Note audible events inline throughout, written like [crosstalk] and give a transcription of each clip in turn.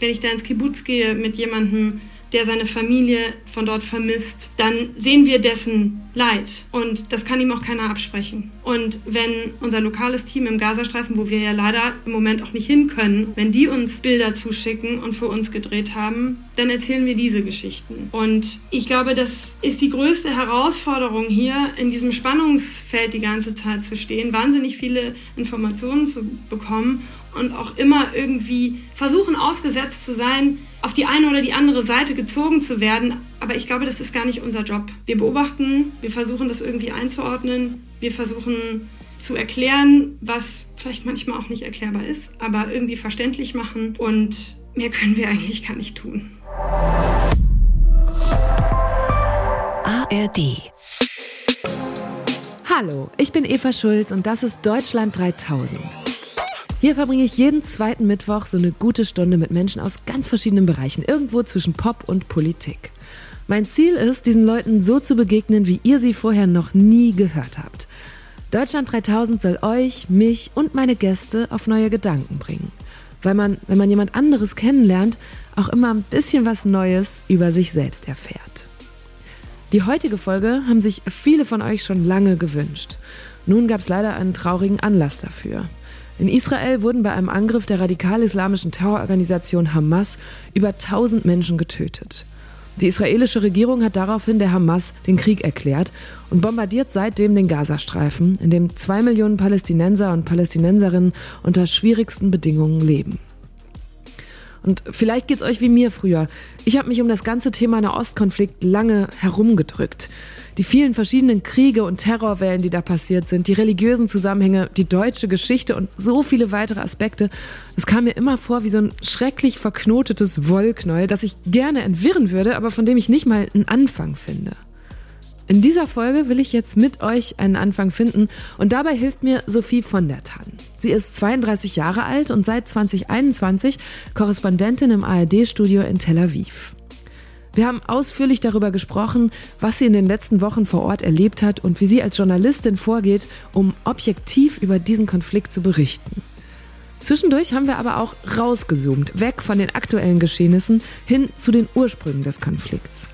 wenn ich da ins Kibbutz gehe mit jemandem, der seine Familie von dort vermisst, dann sehen wir dessen Leid. Und das kann ihm auch keiner absprechen. Und wenn unser lokales Team im Gazastreifen, wo wir ja leider im Moment auch nicht hin können, wenn die uns Bilder zuschicken und für uns gedreht haben, dann erzählen wir diese Geschichten. Und ich glaube, das ist die größte Herausforderung hier, in diesem Spannungsfeld die ganze Zeit zu stehen, wahnsinnig viele Informationen zu bekommen und auch immer irgendwie versuchen ausgesetzt zu sein, auf die eine oder die andere Seite gezogen zu werden. Aber ich glaube, das ist gar nicht unser Job. Wir beobachten, wir versuchen das irgendwie einzuordnen, wir versuchen zu erklären, was vielleicht manchmal auch nicht erklärbar ist, aber irgendwie verständlich machen und mehr können wir eigentlich gar nicht tun. ARD Hallo, ich bin Eva Schulz und das ist Deutschland 3000. Hier verbringe ich jeden zweiten Mittwoch so eine gute Stunde mit Menschen aus ganz verschiedenen Bereichen, irgendwo zwischen Pop und Politik. Mein Ziel ist, diesen Leuten so zu begegnen, wie ihr sie vorher noch nie gehört habt. Deutschland 3000 soll euch, mich und meine Gäste auf neue Gedanken bringen. Weil man, wenn man jemand anderes kennenlernt, auch immer ein bisschen was Neues über sich selbst erfährt. Die heutige Folge haben sich viele von euch schon lange gewünscht. Nun gab es leider einen traurigen Anlass dafür. In Israel wurden bei einem Angriff der radikal-islamischen Terrororganisation Hamas über 1000 Menschen getötet. Die israelische Regierung hat daraufhin der Hamas den Krieg erklärt und bombardiert seitdem den Gazastreifen, in dem zwei Millionen Palästinenser und Palästinenserinnen unter schwierigsten Bedingungen leben. Und vielleicht geht's euch wie mir früher. Ich habe mich um das ganze Thema Nahostkonflikt lange herumgedrückt. Die vielen verschiedenen Kriege und Terrorwellen, die da passiert sind, die religiösen Zusammenhänge, die deutsche Geschichte und so viele weitere Aspekte. Es kam mir immer vor wie so ein schrecklich verknotetes Wollknäuel, das ich gerne entwirren würde, aber von dem ich nicht mal einen Anfang finde. In dieser Folge will ich jetzt mit euch einen Anfang finden und dabei hilft mir Sophie von der Tann. Sie ist 32 Jahre alt und seit 2021 Korrespondentin im ARD-Studio in Tel Aviv. Wir haben ausführlich darüber gesprochen, was sie in den letzten Wochen vor Ort erlebt hat und wie sie als Journalistin vorgeht, um objektiv über diesen Konflikt zu berichten. Zwischendurch haben wir aber auch rausgezoomt, weg von den aktuellen Geschehnissen hin zu den Ursprüngen des Konflikts.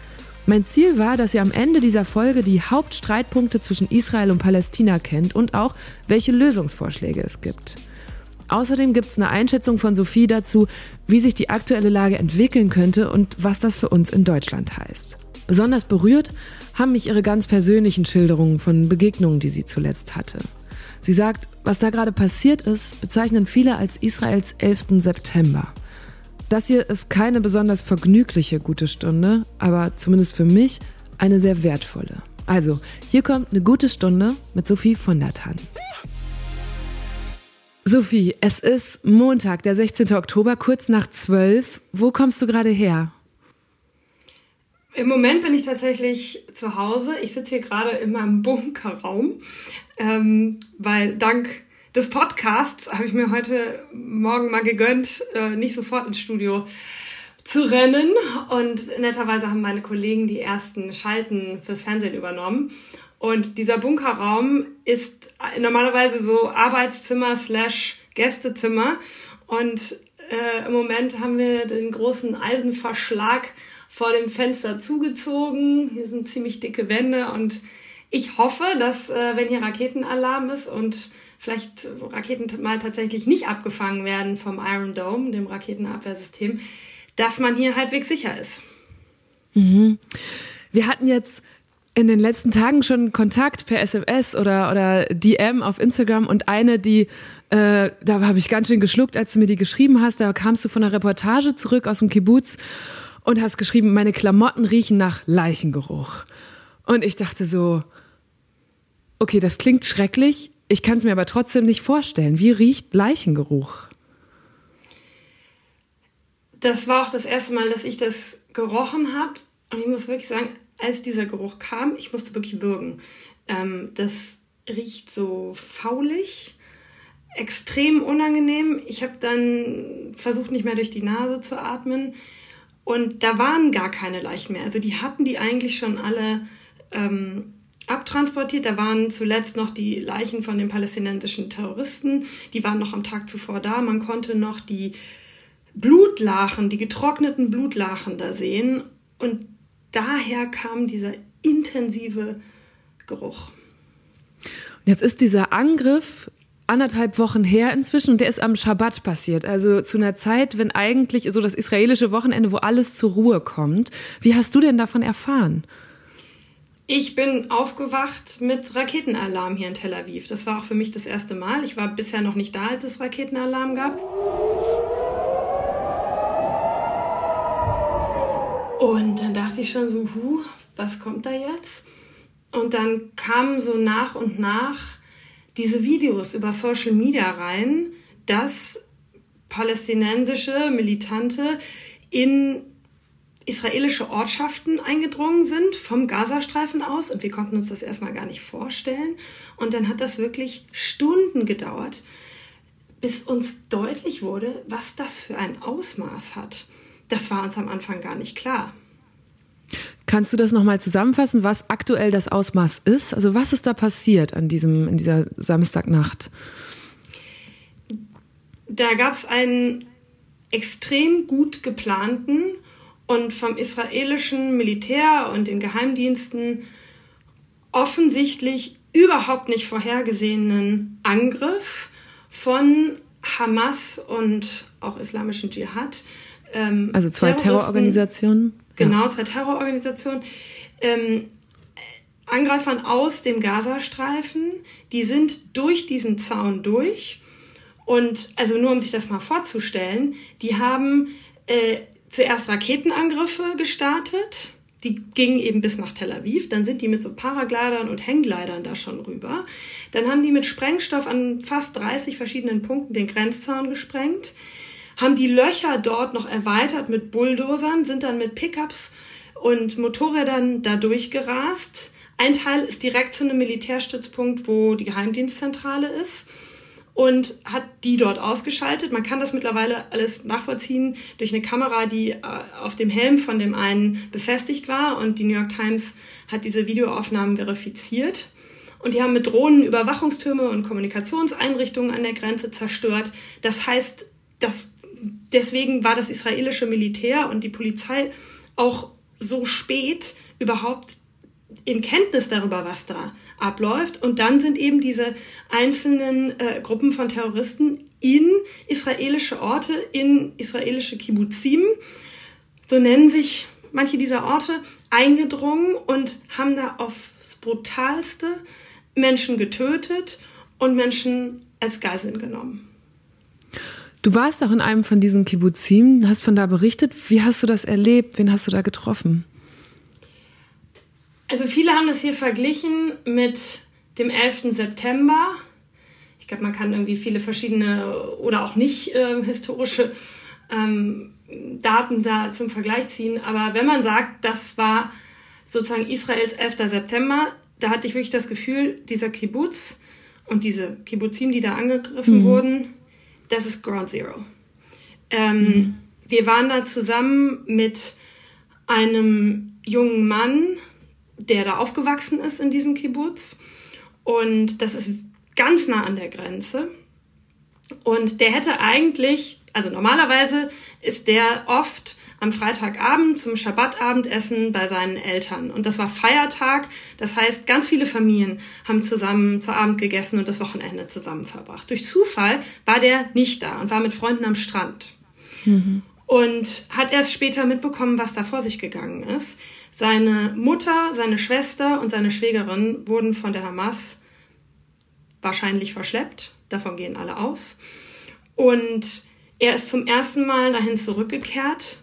Mein Ziel war, dass ihr am Ende dieser Folge die Hauptstreitpunkte zwischen Israel und Palästina kennt und auch, welche Lösungsvorschläge es gibt. Außerdem gibt es eine Einschätzung von Sophie dazu, wie sich die aktuelle Lage entwickeln könnte und was das für uns in Deutschland heißt. Besonders berührt haben mich ihre ganz persönlichen Schilderungen von Begegnungen, die sie zuletzt hatte. Sie sagt, was da gerade passiert ist, bezeichnen viele als Israels 11. September. Das hier ist keine besonders vergnügliche gute Stunde, aber zumindest für mich eine sehr wertvolle. Also, hier kommt eine gute Stunde mit Sophie von der Tann. Sophie, es ist Montag, der 16. Oktober, kurz nach 12. Wo kommst du gerade her? Im Moment bin ich tatsächlich zu Hause. Ich sitze hier gerade in meinem Bunkerraum, ähm, weil dank des Podcasts habe ich mir heute Morgen mal gegönnt, äh, nicht sofort ins Studio zu rennen. Und netterweise haben meine Kollegen die ersten Schalten fürs Fernsehen übernommen. Und dieser Bunkerraum ist normalerweise so Arbeitszimmer slash Gästezimmer. Und äh, im Moment haben wir den großen Eisenverschlag vor dem Fenster zugezogen. Hier sind ziemlich dicke Wände und ich hoffe, dass äh, wenn hier Raketenalarm ist und vielleicht Raketen mal tatsächlich nicht abgefangen werden vom Iron Dome, dem Raketenabwehrsystem, dass man hier halbwegs sicher ist. Mhm. Wir hatten jetzt in den letzten Tagen schon Kontakt per SMS oder, oder DM auf Instagram und eine, die, äh, da habe ich ganz schön geschluckt, als du mir die geschrieben hast. Da kamst du von einer Reportage zurück aus dem Kibbutz und hast geschrieben, meine Klamotten riechen nach Leichengeruch. Und ich dachte so, okay, das klingt schrecklich. Ich kann es mir aber trotzdem nicht vorstellen. Wie riecht Leichengeruch? Das war auch das erste Mal, dass ich das gerochen habe. Und ich muss wirklich sagen, als dieser Geruch kam, ich musste wirklich würgen. Ähm, das riecht so faulig, extrem unangenehm. Ich habe dann versucht, nicht mehr durch die Nase zu atmen. Und da waren gar keine Leichen mehr. Also die hatten die eigentlich schon alle ähm, abtransportiert. Da waren zuletzt noch die Leichen von den palästinensischen Terroristen. Die waren noch am Tag zuvor da. Man konnte noch die Blutlachen, die getrockneten Blutlachen da sehen. Und daher kam dieser intensive Geruch. Jetzt ist dieser Angriff anderthalb Wochen her inzwischen und der ist am Schabbat passiert. Also zu einer Zeit, wenn eigentlich so das israelische Wochenende, wo alles zur Ruhe kommt. Wie hast du denn davon erfahren? Ich bin aufgewacht mit Raketenalarm hier in Tel Aviv. Das war auch für mich das erste Mal. Ich war bisher noch nicht da, als es Raketenalarm gab. Und dann dachte ich schon so, huh, was kommt da jetzt? Und dann kamen so nach und nach diese Videos über Social Media rein, dass palästinensische Militante in israelische Ortschaften eingedrungen sind vom Gazastreifen aus und wir konnten uns das erstmal gar nicht vorstellen. Und dann hat das wirklich Stunden gedauert, bis uns deutlich wurde, was das für ein Ausmaß hat. Das war uns am Anfang gar nicht klar. Kannst du das nochmal zusammenfassen, was aktuell das Ausmaß ist? Also was ist da passiert an diesem, in dieser Samstagnacht? Da gab es einen extrem gut geplanten und vom israelischen Militär und den Geheimdiensten offensichtlich überhaupt nicht vorhergesehenen Angriff von Hamas und auch islamischen Dschihad. Ähm, also zwei Terrororganisationen? Genau, zwei Terrororganisationen. Ähm, Angreifern aus dem Gazastreifen, die sind durch diesen Zaun durch. Und also nur um sich das mal vorzustellen, die haben äh, zuerst Raketenangriffe gestartet. Die gingen eben bis nach Tel Aviv. Dann sind die mit so Paraglidern und Hangglidern da schon rüber. Dann haben die mit Sprengstoff an fast 30 verschiedenen Punkten den Grenzzaun gesprengt. Haben die Löcher dort noch erweitert mit Bulldozern, sind dann mit Pickups und Motorrädern da durchgerast. Ein Teil ist direkt zu einem Militärstützpunkt, wo die Geheimdienstzentrale ist und hat die dort ausgeschaltet. Man kann das mittlerweile alles nachvollziehen durch eine Kamera, die äh, auf dem Helm von dem einen befestigt war und die New York Times hat diese Videoaufnahmen verifiziert. Und die haben mit Drohnen Überwachungstürme und Kommunikationseinrichtungen an der Grenze zerstört. Das heißt, dass deswegen war das israelische Militär und die Polizei auch so spät überhaupt in Kenntnis darüber, was da abläuft. Und dann sind eben diese einzelnen äh, Gruppen von Terroristen in israelische Orte, in israelische Kibbuzim, so nennen sich manche dieser Orte, eingedrungen und haben da aufs brutalste Menschen getötet und Menschen als Geiseln genommen. Du warst auch in einem von diesen Kibbuzim, hast von da berichtet. Wie hast du das erlebt? Wen hast du da getroffen? Also viele haben das hier verglichen mit dem 11. September. Ich glaube, man kann irgendwie viele verschiedene oder auch nicht äh, historische ähm, Daten da zum Vergleich ziehen. Aber wenn man sagt, das war sozusagen Israels 11. September, da hatte ich wirklich das Gefühl, dieser Kibbutz und diese Kibbuzim, die da angegriffen mhm. wurden, das ist Ground Zero. Ähm, mhm. Wir waren da zusammen mit einem jungen Mann, der da aufgewachsen ist in diesem Kibbutz. Und das ist ganz nah an der Grenze. Und der hätte eigentlich, also normalerweise ist der oft am Freitagabend zum Schabbat-Abendessen bei seinen Eltern. Und das war Feiertag. Das heißt, ganz viele Familien haben zusammen zu Abend gegessen und das Wochenende zusammen verbracht. Durch Zufall war der nicht da und war mit Freunden am Strand. Mhm. Und hat erst später mitbekommen, was da vor sich gegangen ist. Seine Mutter, seine Schwester und seine Schwägerin wurden von der Hamas wahrscheinlich verschleppt. Davon gehen alle aus. Und er ist zum ersten Mal dahin zurückgekehrt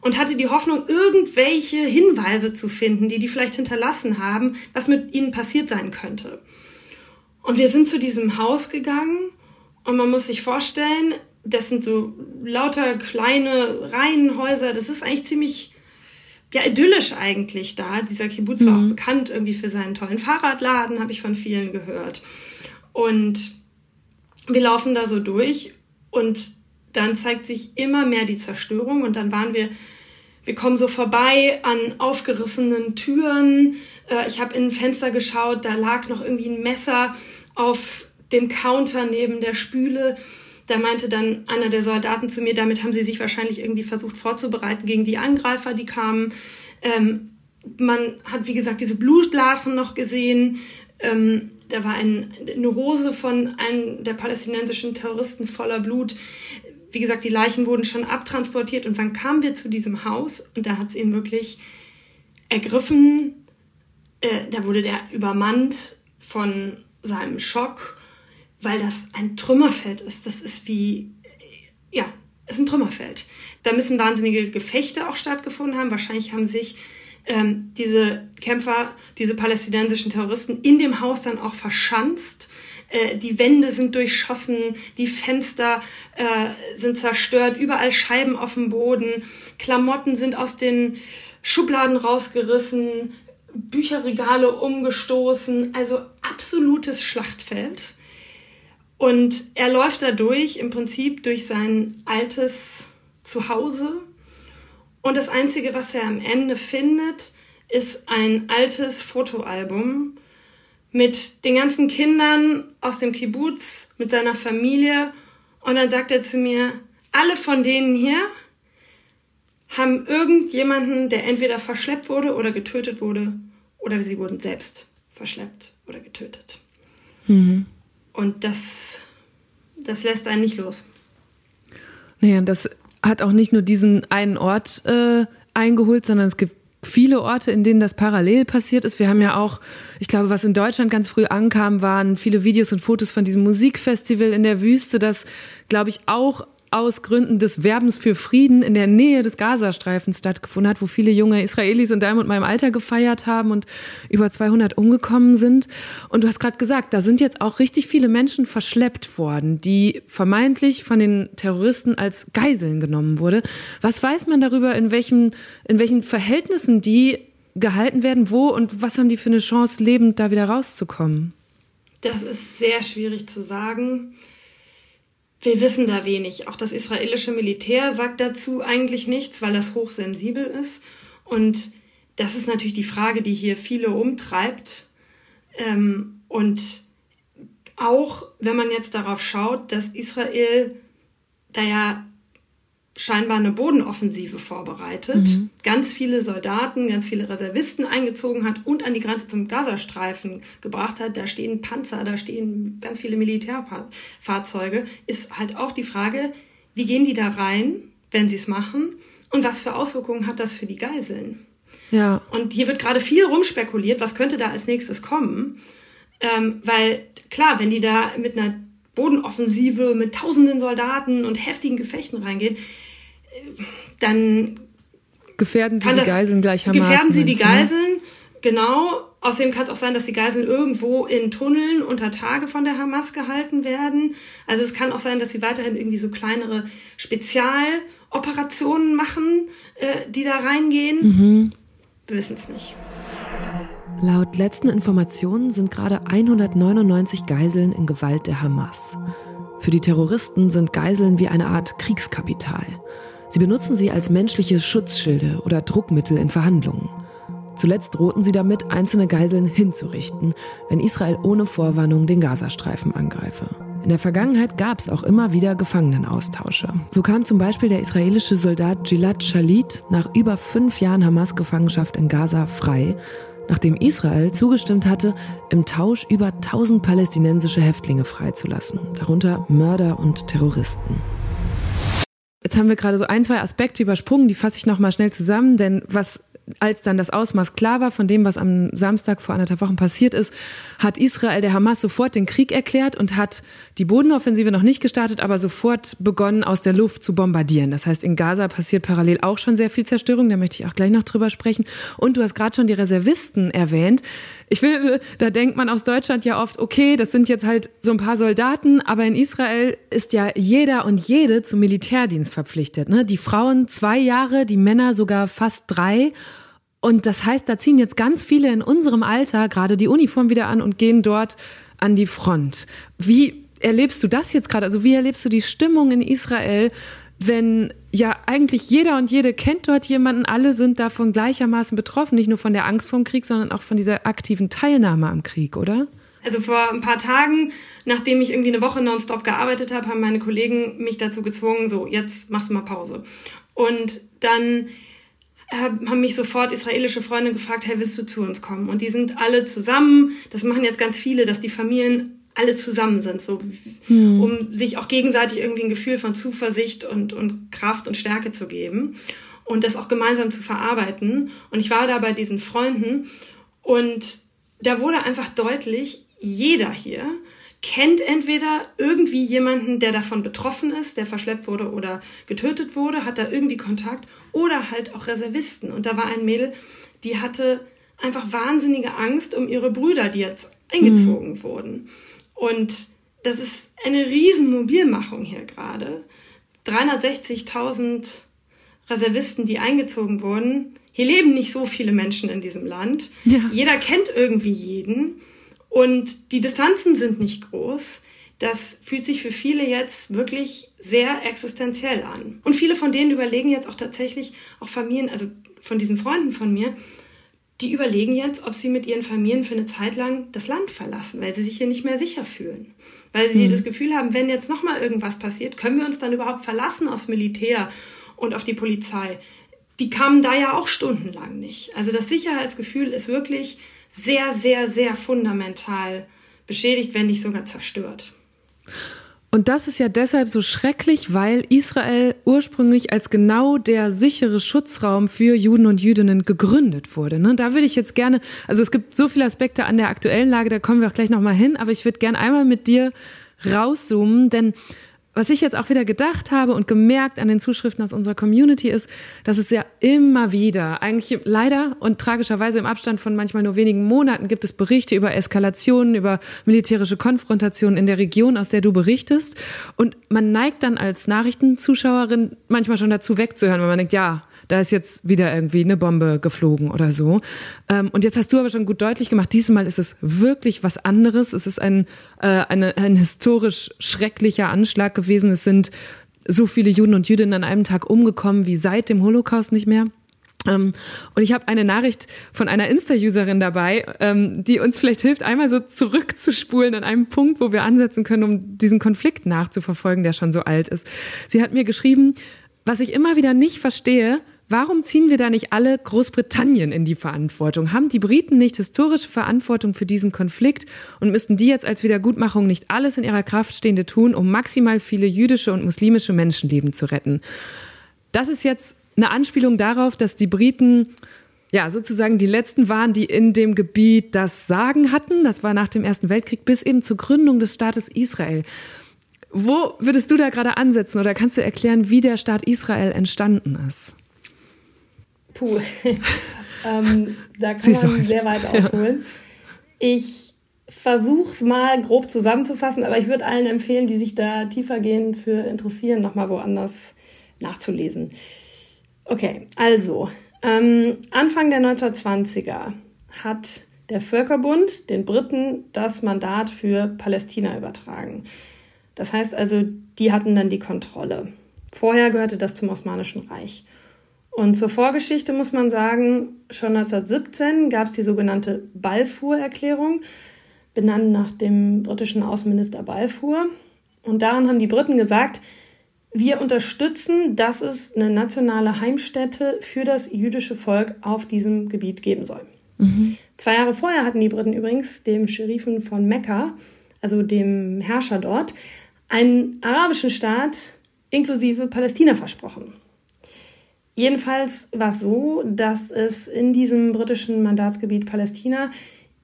und hatte die Hoffnung, irgendwelche Hinweise zu finden, die die vielleicht hinterlassen haben, was mit ihnen passiert sein könnte. Und wir sind zu diesem Haus gegangen und man muss sich vorstellen, das sind so lauter kleine Reihenhäuser. Das ist eigentlich ziemlich ja, idyllisch eigentlich da. Dieser Kibbutz mhm. war auch mhm. bekannt irgendwie für seinen tollen Fahrradladen, habe ich von vielen gehört. Und wir laufen da so durch und dann zeigt sich immer mehr die Zerstörung und dann waren wir, wir kommen so vorbei an aufgerissenen Türen. Äh, ich habe in ein Fenster geschaut, da lag noch irgendwie ein Messer auf dem Counter neben der Spüle. da meinte dann einer der Soldaten zu mir, damit haben sie sich wahrscheinlich irgendwie versucht vorzubereiten gegen die Angreifer, die kamen. Ähm, man hat, wie gesagt, diese Blutlachen noch gesehen. Ähm, da war ein, eine Hose von einem der palästinensischen Terroristen voller Blut. Wie gesagt, die Leichen wurden schon abtransportiert. Und wann kamen wir zu diesem Haus? Und da hat es ihn wirklich ergriffen. Äh, da wurde der übermannt von seinem Schock weil das ein Trümmerfeld ist. Das ist wie, ja, ist ein Trümmerfeld. Da müssen wahnsinnige Gefechte auch stattgefunden haben. Wahrscheinlich haben sich ähm, diese Kämpfer, diese palästinensischen Terroristen in dem Haus dann auch verschanzt. Äh, die Wände sind durchschossen, die Fenster äh, sind zerstört, überall Scheiben auf dem Boden, Klamotten sind aus den Schubladen rausgerissen, Bücherregale umgestoßen, also absolutes Schlachtfeld. Und er läuft da durch, im Prinzip durch sein altes Zuhause. Und das Einzige, was er am Ende findet, ist ein altes Fotoalbum mit den ganzen Kindern aus dem Kibbutz, mit seiner Familie. Und dann sagt er zu mir, alle von denen hier haben irgendjemanden, der entweder verschleppt wurde oder getötet wurde, oder sie wurden selbst verschleppt oder getötet. Mhm. Und das, das lässt einen nicht los. Naja, das hat auch nicht nur diesen einen Ort äh, eingeholt, sondern es gibt viele Orte, in denen das parallel passiert ist. Wir haben ja auch, ich glaube, was in Deutschland ganz früh ankam, waren viele Videos und Fotos von diesem Musikfestival in der Wüste, das, glaube ich, auch aus Gründen des Werbens für Frieden in der Nähe des Gazastreifens stattgefunden hat, wo viele junge Israelis in deinem und meinem Alter gefeiert haben und über 200 umgekommen sind. Und du hast gerade gesagt, da sind jetzt auch richtig viele Menschen verschleppt worden, die vermeintlich von den Terroristen als Geiseln genommen wurde. Was weiß man darüber, in welchen, in welchen Verhältnissen die gehalten werden, wo und was haben die für eine Chance, lebend da wieder rauszukommen? Das ist sehr schwierig zu sagen wir wissen da wenig. Auch das israelische Militär sagt dazu eigentlich nichts, weil das hochsensibel ist. Und das ist natürlich die Frage, die hier viele umtreibt. Ähm, und auch wenn man jetzt darauf schaut, dass Israel da ja scheinbar eine Bodenoffensive vorbereitet, mhm. ganz viele Soldaten, ganz viele Reservisten eingezogen hat und an die Grenze zum Gazastreifen gebracht hat. Da stehen Panzer, da stehen ganz viele Militärfahrzeuge. Ist halt auch die Frage, wie gehen die da rein, wenn sie es machen? Und was für Auswirkungen hat das für die Geiseln? Ja. Und hier wird gerade viel rumspekuliert, was könnte da als nächstes kommen. Ähm, weil klar, wenn die da mit einer Bodenoffensive mit tausenden Soldaten und heftigen Gefechten reingehen, dann gefährden sie die Geiseln gleich Hamas. Gefährden sie die ne? Geiseln, genau. Außerdem kann es auch sein, dass die Geiseln irgendwo in Tunneln unter Tage von der Hamas gehalten werden. Also es kann auch sein, dass sie weiterhin irgendwie so kleinere Spezialoperationen machen, äh, die da reingehen. Mhm. Wir wissen es nicht. Laut letzten Informationen sind gerade 199 Geiseln in Gewalt der Hamas. Für die Terroristen sind Geiseln wie eine Art Kriegskapital. Sie benutzen sie als menschliche Schutzschilde oder Druckmittel in Verhandlungen. Zuletzt drohten sie damit, einzelne Geiseln hinzurichten, wenn Israel ohne Vorwarnung den Gazastreifen angreife. In der Vergangenheit gab es auch immer wieder Gefangenenaustausche. So kam zum Beispiel der israelische Soldat Gilad Shalit nach über fünf Jahren Hamas-Gefangenschaft in Gaza frei, nachdem Israel zugestimmt hatte, im Tausch über 1000 palästinensische Häftlinge freizulassen, darunter Mörder und Terroristen. Jetzt haben wir gerade so ein, zwei Aspekte übersprungen, die fasse ich nochmal schnell zusammen, denn was als dann das Ausmaß klar war von dem, was am Samstag vor anderthalb Wochen passiert ist, hat Israel der Hamas sofort den Krieg erklärt und hat die Bodenoffensive noch nicht gestartet, aber sofort begonnen, aus der Luft zu bombardieren. Das heißt, in Gaza passiert parallel auch schon sehr viel Zerstörung, da möchte ich auch gleich noch drüber sprechen. Und du hast gerade schon die Reservisten erwähnt. Ich will, da denkt man aus Deutschland ja oft, okay, das sind jetzt halt so ein paar Soldaten, aber in Israel ist ja jeder und jede zum Militärdienst verpflichtet. Ne? Die Frauen zwei Jahre, die Männer sogar fast drei. Und das heißt, da ziehen jetzt ganz viele in unserem Alter gerade die Uniform wieder an und gehen dort an die Front. Wie erlebst du das jetzt gerade? Also wie erlebst du die Stimmung in Israel, wenn ja eigentlich jeder und jede kennt dort jemanden, alle sind davon gleichermaßen betroffen, nicht nur von der Angst vor dem Krieg, sondern auch von dieser aktiven Teilnahme am Krieg, oder? Also vor ein paar Tagen, nachdem ich irgendwie eine Woche nonstop gearbeitet habe, haben meine Kollegen mich dazu gezwungen, so, jetzt machst du mal Pause. Und dann haben mich sofort israelische Freunde gefragt, hey, willst du zu uns kommen? Und die sind alle zusammen. Das machen jetzt ganz viele, dass die Familien alle zusammen sind, so hm. um sich auch gegenseitig irgendwie ein Gefühl von Zuversicht und, und Kraft und Stärke zu geben und das auch gemeinsam zu verarbeiten. Und ich war da bei diesen Freunden und da wurde einfach deutlich, jeder hier kennt entweder irgendwie jemanden, der davon betroffen ist, der verschleppt wurde oder getötet wurde, hat da irgendwie Kontakt oder halt auch Reservisten. Und da war ein Mädel, die hatte einfach wahnsinnige Angst um ihre Brüder, die jetzt eingezogen mhm. wurden. Und das ist eine riesen Mobilmachung hier gerade. 360.000 Reservisten, die eingezogen wurden. Hier leben nicht so viele Menschen in diesem Land. Ja. Jeder kennt irgendwie jeden. Und die Distanzen sind nicht groß. Das fühlt sich für viele jetzt wirklich sehr existenziell an. Und viele von denen überlegen jetzt auch tatsächlich, auch Familien, also von diesen Freunden von mir, die überlegen jetzt, ob sie mit ihren Familien für eine Zeit lang das Land verlassen, weil sie sich hier nicht mehr sicher fühlen. Weil sie mhm. das Gefühl haben, wenn jetzt nochmal irgendwas passiert, können wir uns dann überhaupt verlassen aufs Militär und auf die Polizei. Die kamen da ja auch stundenlang nicht. Also das Sicherheitsgefühl ist wirklich sehr, sehr, sehr fundamental beschädigt, wenn nicht sogar zerstört. Und das ist ja deshalb so schrecklich, weil Israel ursprünglich als genau der sichere Schutzraum für Juden und Jüdinnen gegründet wurde. Ne? Da würde ich jetzt gerne, also es gibt so viele Aspekte an der aktuellen Lage, da kommen wir auch gleich nochmal hin, aber ich würde gerne einmal mit dir rauszoomen, denn was ich jetzt auch wieder gedacht habe und gemerkt an den Zuschriften aus unserer Community ist, dass es ja immer wieder, eigentlich leider und tragischerweise im Abstand von manchmal nur wenigen Monaten, gibt es Berichte über Eskalationen, über militärische Konfrontationen in der Region, aus der du berichtest. Und man neigt dann als Nachrichtenzuschauerin manchmal schon dazu wegzuhören, weil man denkt, ja, da ist jetzt wieder irgendwie eine Bombe geflogen oder so. Ähm, und jetzt hast du aber schon gut deutlich gemacht, diesmal ist es wirklich was anderes. Es ist ein, äh, eine, ein historisch schrecklicher Anschlag gewesen. Es sind so viele Juden und Jüdinnen an einem Tag umgekommen wie seit dem Holocaust nicht mehr. Ähm, und ich habe eine Nachricht von einer Insta-Userin dabei, ähm, die uns vielleicht hilft, einmal so zurückzuspulen an einem Punkt, wo wir ansetzen können, um diesen Konflikt nachzuverfolgen, der schon so alt ist. Sie hat mir geschrieben, was ich immer wieder nicht verstehe, Warum ziehen wir da nicht alle Großbritannien in die Verantwortung? Haben die Briten nicht historische Verantwortung für diesen Konflikt und müssten die jetzt als Wiedergutmachung nicht alles in ihrer Kraft Stehende tun, um maximal viele jüdische und muslimische Menschenleben zu retten? Das ist jetzt eine Anspielung darauf, dass die Briten ja, sozusagen die letzten waren, die in dem Gebiet das Sagen hatten. Das war nach dem Ersten Weltkrieg bis eben zur Gründung des Staates Israel. Wo würdest du da gerade ansetzen oder kannst du erklären, wie der Staat Israel entstanden ist? Puh, [laughs] ähm, da kann man sehr weit ausholen. Ja. Ich versuche es mal grob zusammenzufassen, aber ich würde allen empfehlen, die sich da tiefergehend für interessieren, nochmal woanders nachzulesen. Okay, also ähm, Anfang der 1920er hat der Völkerbund den Briten das Mandat für Palästina übertragen. Das heißt also, die hatten dann die Kontrolle. Vorher gehörte das zum Osmanischen Reich. Und zur Vorgeschichte muss man sagen, schon 1917 gab es die sogenannte Balfour-Erklärung, benannt nach dem britischen Außenminister Balfour. Und daran haben die Briten gesagt, wir unterstützen, dass es eine nationale Heimstätte für das jüdische Volk auf diesem Gebiet geben soll. Mhm. Zwei Jahre vorher hatten die Briten übrigens dem Scherifen von Mekka, also dem Herrscher dort, einen arabischen Staat inklusive Palästina versprochen. Jedenfalls war es so, dass es in diesem britischen Mandatsgebiet Palästina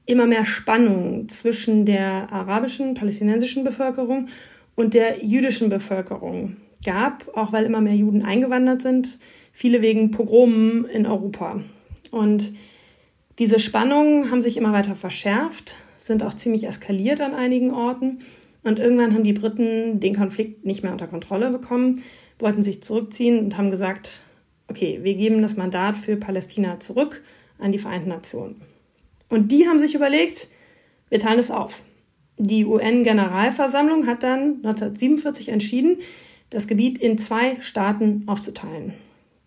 immer mehr Spannung zwischen der arabischen, palästinensischen Bevölkerung und der jüdischen Bevölkerung gab, auch weil immer mehr Juden eingewandert sind, viele wegen Pogromen in Europa. Und diese Spannungen haben sich immer weiter verschärft, sind auch ziemlich eskaliert an einigen Orten. Und irgendwann haben die Briten den Konflikt nicht mehr unter Kontrolle bekommen, wollten sich zurückziehen und haben gesagt, okay, wir geben das Mandat für Palästina zurück an die Vereinten Nationen. Und die haben sich überlegt, wir teilen es auf. Die UN-Generalversammlung hat dann 1947 entschieden, das Gebiet in zwei Staaten aufzuteilen.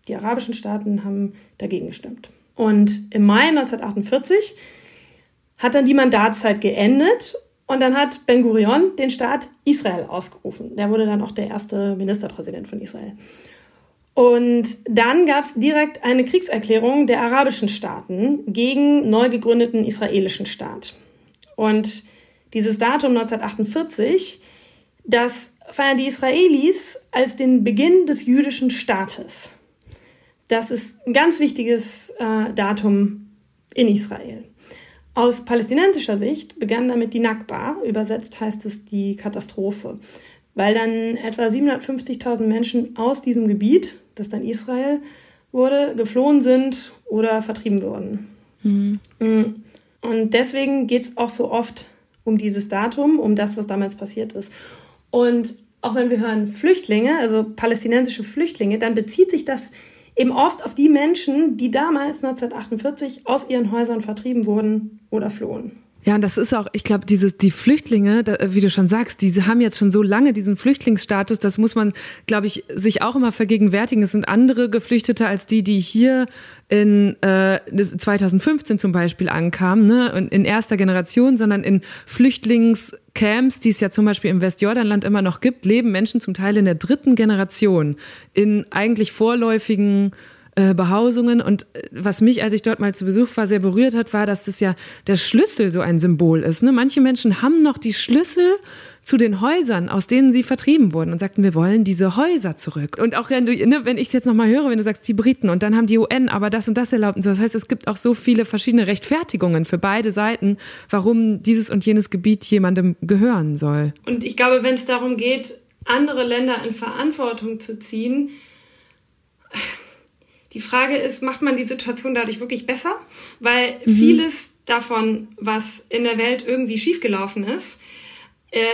Die arabischen Staaten haben dagegen gestimmt. Und im Mai 1948 hat dann die Mandatszeit geendet und dann hat Ben Gurion den Staat Israel ausgerufen. Der wurde dann auch der erste Ministerpräsident von Israel. Und dann gab es direkt eine Kriegserklärung der arabischen Staaten gegen neu gegründeten israelischen Staat. Und dieses Datum 1948, das feiern die Israelis als den Beginn des jüdischen Staates. Das ist ein ganz wichtiges äh, Datum in Israel. Aus palästinensischer Sicht begann damit die Nakba, übersetzt heißt es die Katastrophe, weil dann etwa 750.000 Menschen aus diesem Gebiet, das dann Israel wurde, geflohen sind oder vertrieben wurden. Mhm. Mm. Und deswegen geht es auch so oft um dieses Datum, um das, was damals passiert ist. Und auch wenn wir hören Flüchtlinge, also palästinensische Flüchtlinge, dann bezieht sich das eben oft auf die Menschen, die damals 1948 aus ihren Häusern vertrieben wurden oder flohen. Ja, und das ist auch, ich glaube, diese die Flüchtlinge, wie du schon sagst, diese haben jetzt schon so lange diesen Flüchtlingsstatus. Das muss man, glaube ich, sich auch immer vergegenwärtigen. Es sind andere Geflüchtete als die, die hier in äh, 2015 zum Beispiel ankamen, ne? Und in erster Generation, sondern in Flüchtlingscamps, die es ja zum Beispiel im Westjordanland immer noch gibt, leben Menschen zum Teil in der dritten Generation in eigentlich vorläufigen äh, Behausungen. Und äh, was mich, als ich dort mal zu Besuch war, sehr berührt hat, war, dass das ja der Schlüssel so ein Symbol ist. Ne? Manche Menschen haben noch die Schlüssel zu den Häusern, aus denen sie vertrieben wurden und sagten, wir wollen diese Häuser zurück. Und auch wenn, ne, wenn ich es jetzt nochmal höre, wenn du sagst, die Briten und dann haben die UN aber das und das erlaubt und so. Das heißt, es gibt auch so viele verschiedene Rechtfertigungen für beide Seiten, warum dieses und jenes Gebiet jemandem gehören soll. Und ich glaube, wenn es darum geht, andere Länder in Verantwortung zu ziehen, die Frage ist, macht man die Situation dadurch wirklich besser? Weil mhm. vieles davon, was in der Welt irgendwie schiefgelaufen ist, äh,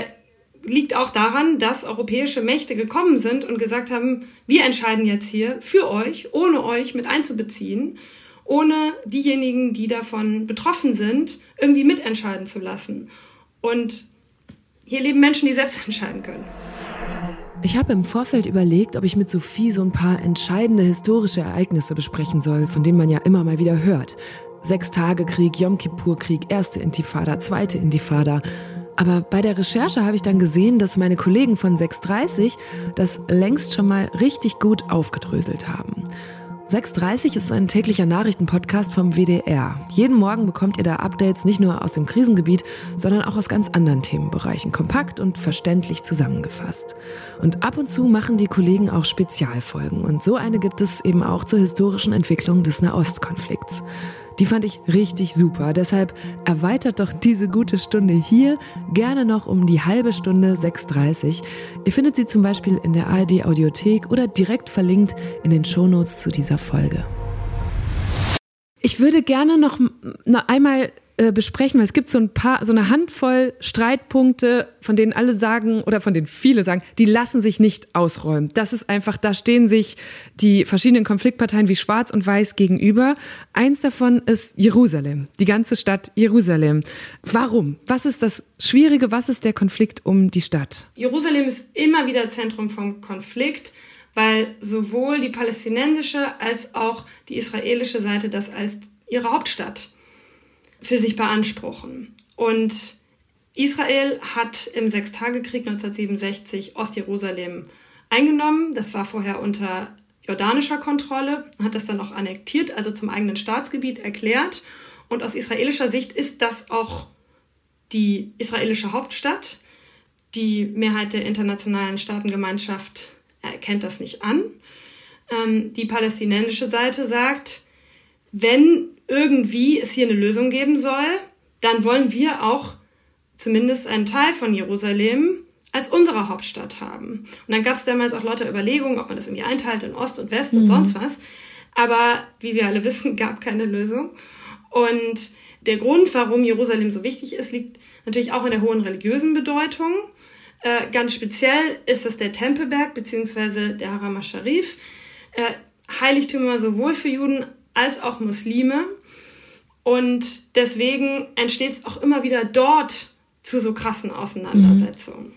liegt auch daran, dass europäische Mächte gekommen sind und gesagt haben, wir entscheiden jetzt hier für euch, ohne euch mit einzubeziehen, ohne diejenigen, die davon betroffen sind, irgendwie mitentscheiden zu lassen. Und hier leben Menschen, die selbst [laughs] entscheiden können. Ich habe im Vorfeld überlegt, ob ich mit Sophie so ein paar entscheidende historische Ereignisse besprechen soll, von denen man ja immer mal wieder hört. Sechstagekrieg, Yom Kippur-Krieg, erste Intifada, zweite Intifada. Aber bei der Recherche habe ich dann gesehen, dass meine Kollegen von 630 das längst schon mal richtig gut aufgedröselt haben. 6.30 ist ein täglicher Nachrichtenpodcast vom WDR. Jeden Morgen bekommt ihr da Updates nicht nur aus dem Krisengebiet, sondern auch aus ganz anderen Themenbereichen, kompakt und verständlich zusammengefasst. Und ab und zu machen die Kollegen auch Spezialfolgen. Und so eine gibt es eben auch zur historischen Entwicklung des Nahostkonflikts. Die fand ich richtig super. Deshalb erweitert doch diese gute Stunde hier gerne noch um die halbe Stunde 6.30. Ihr findet sie zum Beispiel in der ARD Audiothek oder direkt verlinkt in den Shownotes zu dieser Folge. Ich würde gerne noch einmal äh, besprechen, weil es gibt so ein paar, so eine Handvoll Streitpunkte, von denen alle sagen oder von denen viele sagen, die lassen sich nicht ausräumen. Das ist einfach, da stehen sich die verschiedenen Konfliktparteien wie Schwarz und Weiß gegenüber. Eins davon ist Jerusalem, die ganze Stadt Jerusalem. Warum? Was ist das Schwierige? Was ist der Konflikt um die Stadt? Jerusalem ist immer wieder Zentrum vom Konflikt weil sowohl die palästinensische als auch die israelische Seite das als ihre Hauptstadt für sich beanspruchen. Und Israel hat im Sechstagekrieg 1967 Ostjerusalem eingenommen. Das war vorher unter jordanischer Kontrolle, hat das dann auch annektiert, also zum eigenen Staatsgebiet erklärt. Und aus israelischer Sicht ist das auch die israelische Hauptstadt. Die Mehrheit der internationalen Staatengemeinschaft erkennt das nicht an. Ähm, die palästinensische Seite sagt, wenn irgendwie es hier eine Lösung geben soll, dann wollen wir auch zumindest einen Teil von Jerusalem als unsere Hauptstadt haben. Und dann gab es damals auch lauter Überlegungen, ob man das irgendwie einteilt in Ost und West mhm. und sonst was. Aber wie wir alle wissen, [laughs] gab keine Lösung. Und der Grund, warum Jerusalem so wichtig ist, liegt natürlich auch in der hohen religiösen Bedeutung. Äh, ganz speziell ist es der Tempelberg bzw. der Haram al-Sharif. Äh, Heiligtümer sowohl für Juden als auch Muslime. Und deswegen entsteht es auch immer wieder dort zu so krassen Auseinandersetzungen.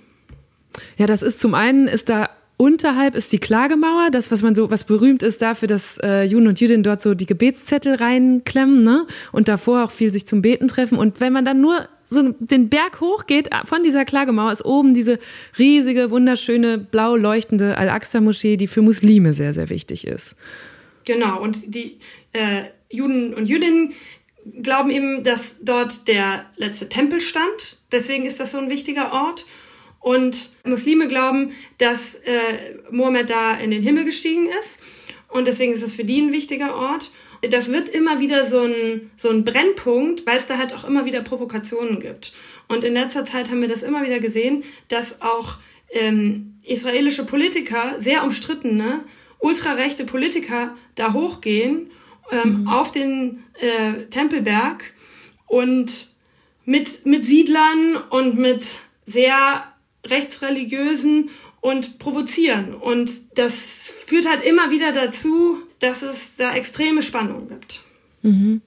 Ja, das ist zum einen ist da unterhalb ist die Klagemauer, das, was man so, was berühmt ist dafür, dass äh, Juden und Jüdinnen dort so die Gebetszettel reinklemmen, ne? Und davor auch viel sich zum Beten treffen. Und wenn man dann nur so den Berg hochgeht von dieser Klagemauer, ist oben diese riesige, wunderschöne, blau leuchtende Al-Aqsa-Moschee, die für Muslime sehr, sehr wichtig ist. Genau, und die äh, Juden und Jüdinnen glauben eben, dass dort der letzte Tempel stand. Deswegen ist das so ein wichtiger Ort. Und Muslime glauben, dass äh, Mohammed da in den Himmel gestiegen ist. Und deswegen ist es für die ein wichtiger Ort. Das wird immer wieder so ein, so ein Brennpunkt, weil es da halt auch immer wieder Provokationen gibt. Und in letzter Zeit haben wir das immer wieder gesehen, dass auch ähm, israelische Politiker, sehr umstrittene, ultrarechte Politiker da hochgehen ähm, mhm. auf den äh, Tempelberg und mit, mit Siedlern und mit sehr rechtsreligiösen und provozieren. Und das führt halt immer wieder dazu, dass es da extreme Spannungen gibt. Mhm.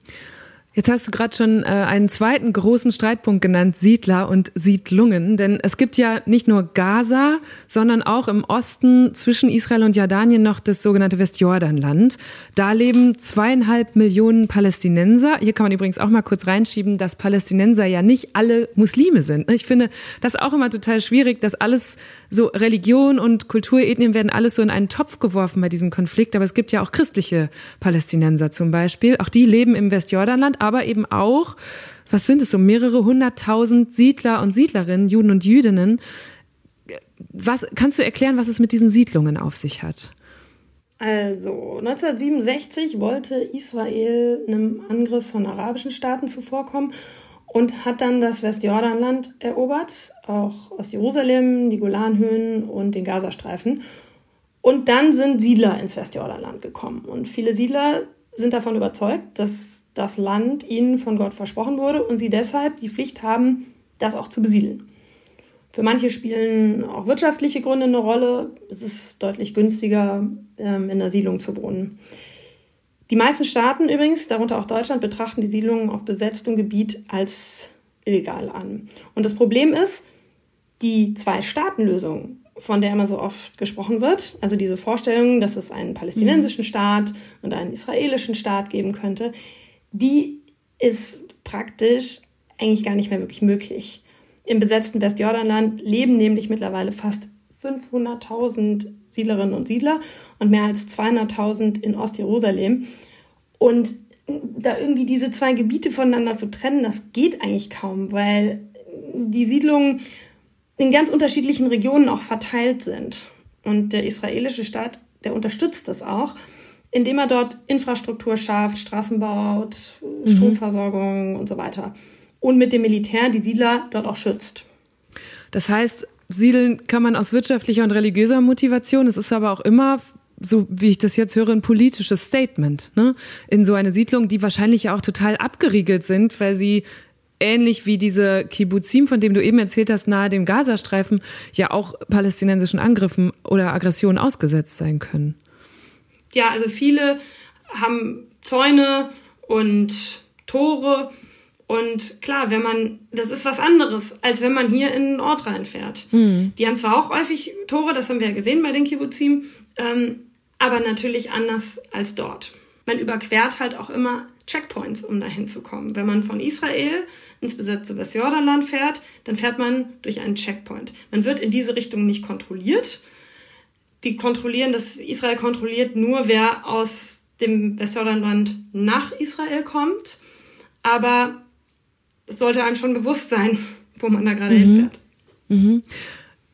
Jetzt hast du gerade schon äh, einen zweiten großen Streitpunkt genannt, Siedler und Siedlungen. Denn es gibt ja nicht nur Gaza, sondern auch im Osten zwischen Israel und Jordanien noch das sogenannte Westjordanland. Da leben zweieinhalb Millionen Palästinenser. Hier kann man übrigens auch mal kurz reinschieben, dass Palästinenser ja nicht alle Muslime sind. Ich finde das auch immer total schwierig, dass alles so Religion und Kulturethnien werden alles so in einen Topf geworfen bei diesem Konflikt. Aber es gibt ja auch christliche Palästinenser zum Beispiel. Auch die leben im Westjordanland aber eben auch, was sind es so, mehrere hunderttausend Siedler und Siedlerinnen, Juden und Jüdinnen. Was, kannst du erklären, was es mit diesen Siedlungen auf sich hat? Also 1967 wollte Israel einem Angriff von arabischen Staaten zuvorkommen und hat dann das Westjordanland erobert, auch Ostjerusalem, die Golanhöhen und den Gazastreifen. Und dann sind Siedler ins Westjordanland gekommen. Und viele Siedler sind davon überzeugt, dass das Land ihnen von Gott versprochen wurde und sie deshalb die Pflicht haben, das auch zu besiedeln. Für manche spielen auch wirtschaftliche Gründe eine Rolle. Es ist deutlich günstiger, ähm, in der Siedlung zu wohnen. Die meisten Staaten übrigens, darunter auch Deutschland, betrachten die Siedlungen auf besetztem Gebiet als illegal an. Und das Problem ist, die Zwei-Staaten-Lösung, von der immer so oft gesprochen wird, also diese Vorstellung, dass es einen palästinensischen mhm. Staat und einen israelischen Staat geben könnte, die ist praktisch eigentlich gar nicht mehr wirklich möglich. Im besetzten Westjordanland leben nämlich mittlerweile fast 500.000 Siedlerinnen und Siedler und mehr als 200.000 in Ostjerusalem. Und da irgendwie diese zwei Gebiete voneinander zu trennen, das geht eigentlich kaum, weil die Siedlungen in ganz unterschiedlichen Regionen auch verteilt sind. Und der israelische Staat, der unterstützt das auch indem er dort Infrastruktur schafft, Straßen baut, mhm. Stromversorgung und so weiter. Und mit dem Militär die Siedler dort auch schützt. Das heißt, siedeln kann man aus wirtschaftlicher und religiöser Motivation. Es ist aber auch immer so wie ich das jetzt höre, ein politisches Statement ne? in so eine Siedlung, die wahrscheinlich auch total abgeriegelt sind, weil sie ähnlich wie diese Kibbuzim, von dem du eben erzählt hast, nahe dem Gazastreifen, ja auch palästinensischen Angriffen oder Aggressionen ausgesetzt sein können ja, also viele haben Zäune und Tore. Und klar, wenn man, das ist was anderes, als wenn man hier in einen Ort reinfährt. Mhm. Die haben zwar auch häufig Tore, das haben wir ja gesehen bei den Kibbuzim, ähm, aber natürlich anders als dort. Man überquert halt auch immer Checkpoints, um dahin zu kommen. Wenn man von Israel ins besetzte Westjordanland fährt, dann fährt man durch einen Checkpoint. Man wird in diese Richtung nicht kontrolliert, die kontrollieren, dass Israel kontrolliert nur, wer aus dem Westjordanland nach Israel kommt. Aber es sollte einem schon bewusst sein, wo man da gerade mhm. hinfährt. Mhm.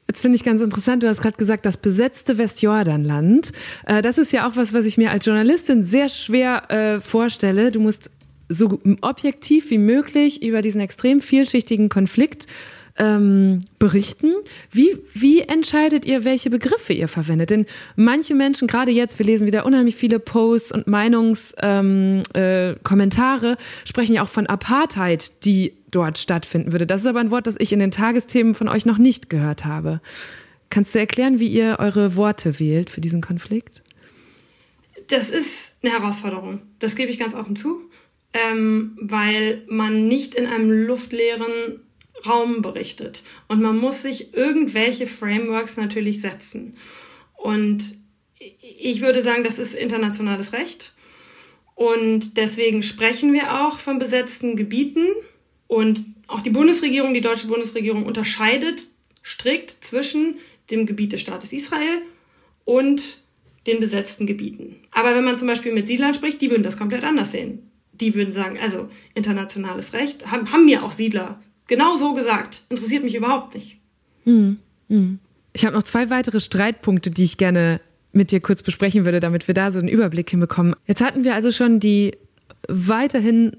Jetzt finde ich ganz interessant, du hast gerade gesagt, das besetzte Westjordanland. Äh, das ist ja auch was, was ich mir als Journalistin sehr schwer äh, vorstelle. Du musst so objektiv wie möglich über diesen extrem vielschichtigen Konflikt ähm, berichten. Wie, wie entscheidet ihr, welche Begriffe ihr verwendet? Denn manche Menschen, gerade jetzt, wir lesen wieder unheimlich viele Posts und Meinungskommentare, ähm, äh, sprechen ja auch von Apartheid, die dort stattfinden würde. Das ist aber ein Wort, das ich in den Tagesthemen von euch noch nicht gehört habe. Kannst du erklären, wie ihr eure Worte wählt für diesen Konflikt? Das ist eine Herausforderung. Das gebe ich ganz offen zu, ähm, weil man nicht in einem luftleeren Raum berichtet. Und man muss sich irgendwelche Frameworks natürlich setzen. Und ich würde sagen, das ist internationales Recht. Und deswegen sprechen wir auch von besetzten Gebieten. Und auch die Bundesregierung, die deutsche Bundesregierung unterscheidet strikt zwischen dem Gebiet des Staates Israel und den besetzten Gebieten. Aber wenn man zum Beispiel mit Siedlern spricht, die würden das komplett anders sehen. Die würden sagen, also internationales Recht, haben, haben mir auch Siedler genau so gesagt. Interessiert mich überhaupt nicht. Hm, hm. Ich habe noch zwei weitere Streitpunkte, die ich gerne mit dir kurz besprechen würde, damit wir da so einen Überblick hinbekommen. Jetzt hatten wir also schon die weiterhin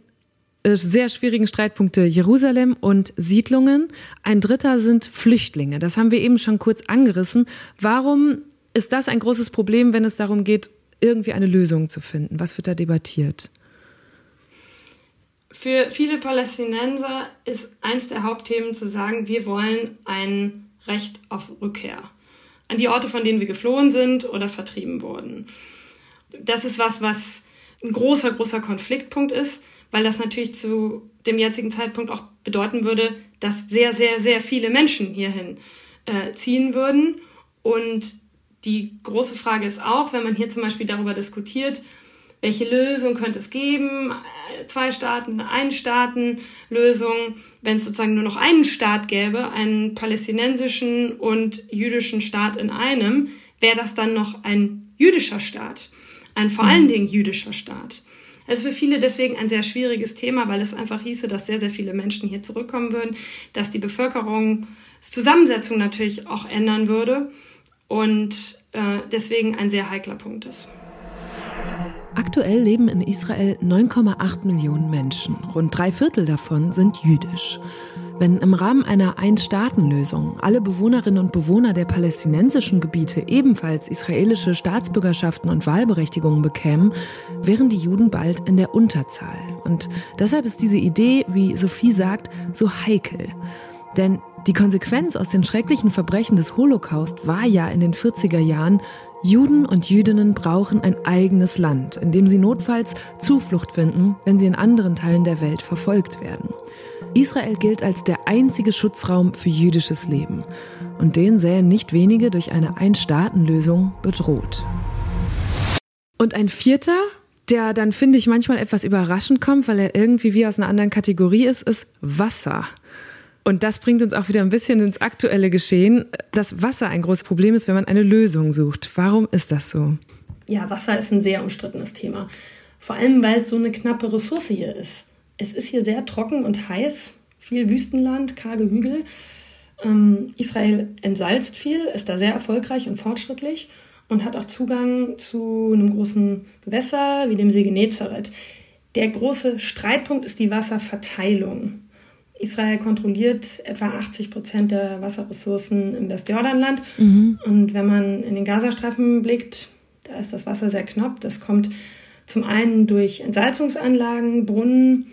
äh, sehr schwierigen Streitpunkte Jerusalem und Siedlungen. Ein dritter sind Flüchtlinge. Das haben wir eben schon kurz angerissen. Warum ist das ein großes Problem, wenn es darum geht, irgendwie eine Lösung zu finden? Was wird da debattiert? Für viele Palästinenser ist eins der Hauptthemen zu sagen, wir wollen ein Recht auf Rückkehr an die Orte, von denen wir geflohen sind oder vertrieben wurden. Das ist was, was ein großer, großer Konfliktpunkt ist, weil das natürlich zu dem jetzigen Zeitpunkt auch bedeuten würde, dass sehr, sehr, sehr viele Menschen hierhin äh, ziehen würden. Und die große Frage ist auch, wenn man hier zum Beispiel darüber diskutiert, welche Lösung könnte es geben? Zwei Staaten, ein Staaten-Lösung. Wenn es sozusagen nur noch einen Staat gäbe, einen palästinensischen und jüdischen Staat in einem, wäre das dann noch ein jüdischer Staat. Ein vor allen mhm. Dingen jüdischer Staat. Es ist für viele deswegen ein sehr schwieriges Thema, weil es einfach hieße, dass sehr, sehr viele Menschen hier zurückkommen würden, dass die Bevölkerungszusammensetzung natürlich auch ändern würde und äh, deswegen ein sehr heikler Punkt ist. Aktuell leben in Israel 9,8 Millionen Menschen. Rund drei Viertel davon sind jüdisch. Wenn im Rahmen einer Ein-Staaten-Lösung alle Bewohnerinnen und Bewohner der palästinensischen Gebiete ebenfalls israelische Staatsbürgerschaften und Wahlberechtigungen bekämen, wären die Juden bald in der Unterzahl. Und deshalb ist diese Idee, wie Sophie sagt, so heikel. Denn die Konsequenz aus den schrecklichen Verbrechen des Holocaust war ja in den 40er Jahren, Juden und Jüdinnen brauchen ein eigenes Land, in dem sie notfalls Zuflucht finden, wenn sie in anderen Teilen der Welt verfolgt werden. Israel gilt als der einzige Schutzraum für jüdisches Leben. Und den sähen nicht wenige durch eine Ein-Staaten-Lösung bedroht. Und ein vierter, der dann, finde ich, manchmal etwas überraschend kommt, weil er irgendwie wie aus einer anderen Kategorie ist, ist Wasser. Und das bringt uns auch wieder ein bisschen ins aktuelle Geschehen, dass Wasser ein großes Problem ist, wenn man eine Lösung sucht. Warum ist das so? Ja, Wasser ist ein sehr umstrittenes Thema. Vor allem, weil es so eine knappe Ressource hier ist. Es ist hier sehr trocken und heiß, viel Wüstenland, karge Hügel. Ähm, Israel entsalzt viel, ist da sehr erfolgreich und fortschrittlich und hat auch Zugang zu einem großen Gewässer wie dem See Genezareth. Der große Streitpunkt ist die Wasserverteilung. Israel kontrolliert etwa 80 Prozent der Wasserressourcen im Westjordanland. Mhm. Und wenn man in den Gazastreifen blickt, da ist das Wasser sehr knapp. Das kommt zum einen durch Entsalzungsanlagen, Brunnen,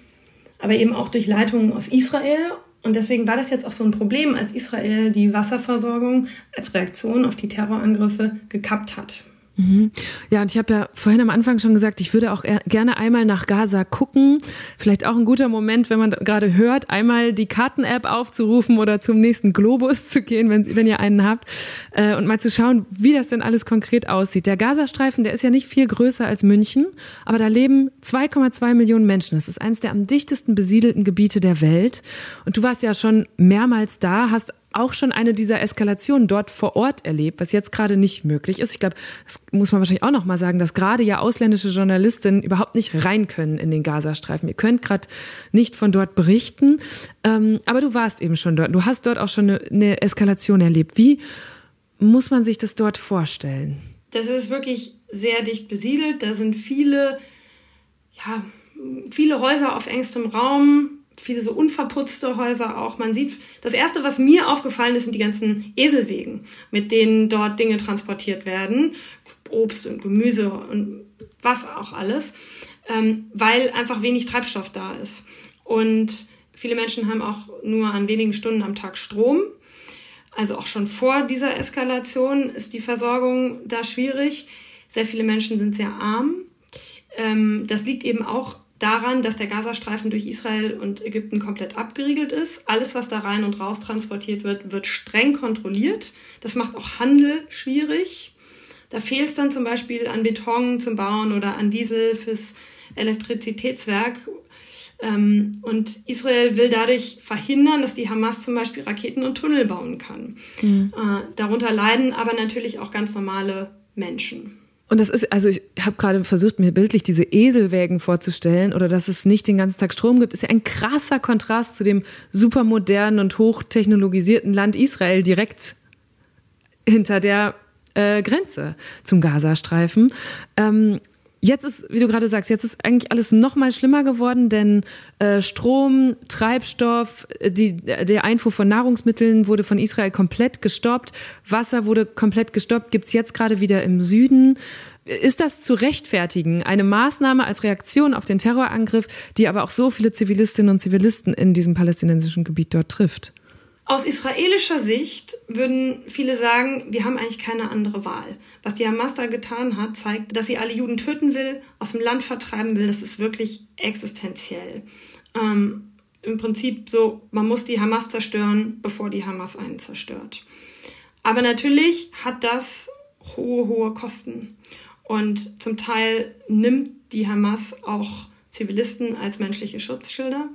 aber eben auch durch Leitungen aus Israel. Und deswegen war das jetzt auch so ein Problem, als Israel die Wasserversorgung als Reaktion auf die Terrorangriffe gekappt hat. Mhm. Ja, und ich habe ja vorhin am Anfang schon gesagt, ich würde auch gerne einmal nach Gaza gucken. Vielleicht auch ein guter Moment, wenn man gerade hört, einmal die Karten-App aufzurufen oder zum nächsten Globus zu gehen, wenn, wenn ihr einen habt, äh, und mal zu schauen, wie das denn alles konkret aussieht. Der Gazastreifen, der ist ja nicht viel größer als München, aber da leben 2,2 Millionen Menschen. Das ist eines der am dichtesten besiedelten Gebiete der Welt. Und du warst ja schon mehrmals da, hast auch schon eine dieser Eskalationen dort vor Ort erlebt, was jetzt gerade nicht möglich ist. Ich glaube, das muss man wahrscheinlich auch noch mal sagen, dass gerade ja ausländische Journalistinnen überhaupt nicht rein können in den Gazastreifen. Ihr könnt gerade nicht von dort berichten, ähm, aber du warst eben schon dort. Du hast dort auch schon eine, eine Eskalation erlebt. Wie muss man sich das dort vorstellen? Das ist wirklich sehr dicht besiedelt. Da sind viele, ja, viele Häuser auf engstem Raum viele so unverputzte Häuser auch. Man sieht, das erste, was mir aufgefallen ist, sind die ganzen Eselwegen, mit denen dort Dinge transportiert werden. Obst und Gemüse und was auch alles, ähm, weil einfach wenig Treibstoff da ist. Und viele Menschen haben auch nur an wenigen Stunden am Tag Strom. Also auch schon vor dieser Eskalation ist die Versorgung da schwierig. Sehr viele Menschen sind sehr arm. Ähm, das liegt eben auch daran, dass der Gazastreifen durch Israel und Ägypten komplett abgeriegelt ist. Alles, was da rein und raus transportiert wird, wird streng kontrolliert. Das macht auch Handel schwierig. Da fehlt es dann zum Beispiel an Beton zum Bauen oder an Diesel fürs Elektrizitätswerk. Ähm, und Israel will dadurch verhindern, dass die Hamas zum Beispiel Raketen und Tunnel bauen kann. Mhm. Äh, darunter leiden aber natürlich auch ganz normale Menschen. Und das ist, also ich habe gerade versucht, mir bildlich diese Eselwägen vorzustellen oder dass es nicht den ganzen Tag Strom gibt, ist ja ein krasser Kontrast zu dem supermodernen und hochtechnologisierten Land Israel direkt hinter der äh, Grenze zum Gazastreifen. Ähm, Jetzt ist, wie du gerade sagst, jetzt ist eigentlich alles noch mal schlimmer geworden, denn äh, Strom, Treibstoff, die, der Einfuhr von Nahrungsmitteln wurde von Israel komplett gestoppt. Wasser wurde komplett gestoppt, gibt's jetzt gerade wieder im Süden. Ist das zu rechtfertigen, eine Maßnahme als Reaktion auf den Terrorangriff, die aber auch so viele Zivilistinnen und Zivilisten in diesem palästinensischen Gebiet dort trifft? Aus israelischer Sicht würden viele sagen, wir haben eigentlich keine andere Wahl. Was die Hamas da getan hat, zeigt, dass sie alle Juden töten will, aus dem Land vertreiben will. Das ist wirklich existenziell. Ähm, Im Prinzip so, man muss die Hamas zerstören, bevor die Hamas einen zerstört. Aber natürlich hat das hohe, hohe Kosten. Und zum Teil nimmt die Hamas auch Zivilisten als menschliche Schutzschilder.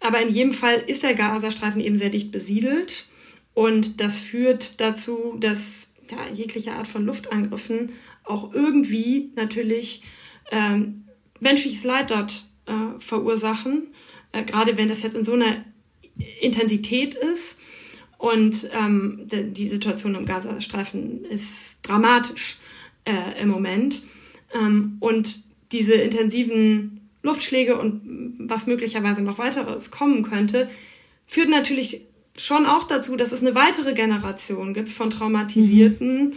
Aber in jedem Fall ist der Gazastreifen eben sehr dicht besiedelt und das führt dazu, dass ja, jegliche Art von Luftangriffen auch irgendwie natürlich ähm, menschliches Leid dort äh, verursachen, äh, gerade wenn das jetzt in so einer Intensität ist. Und ähm, die Situation im Gazastreifen ist dramatisch äh, im Moment. Ähm, und diese intensiven Luftschläge und was möglicherweise noch weiteres kommen könnte, führt natürlich schon auch dazu, dass es eine weitere Generation gibt von traumatisierten mhm.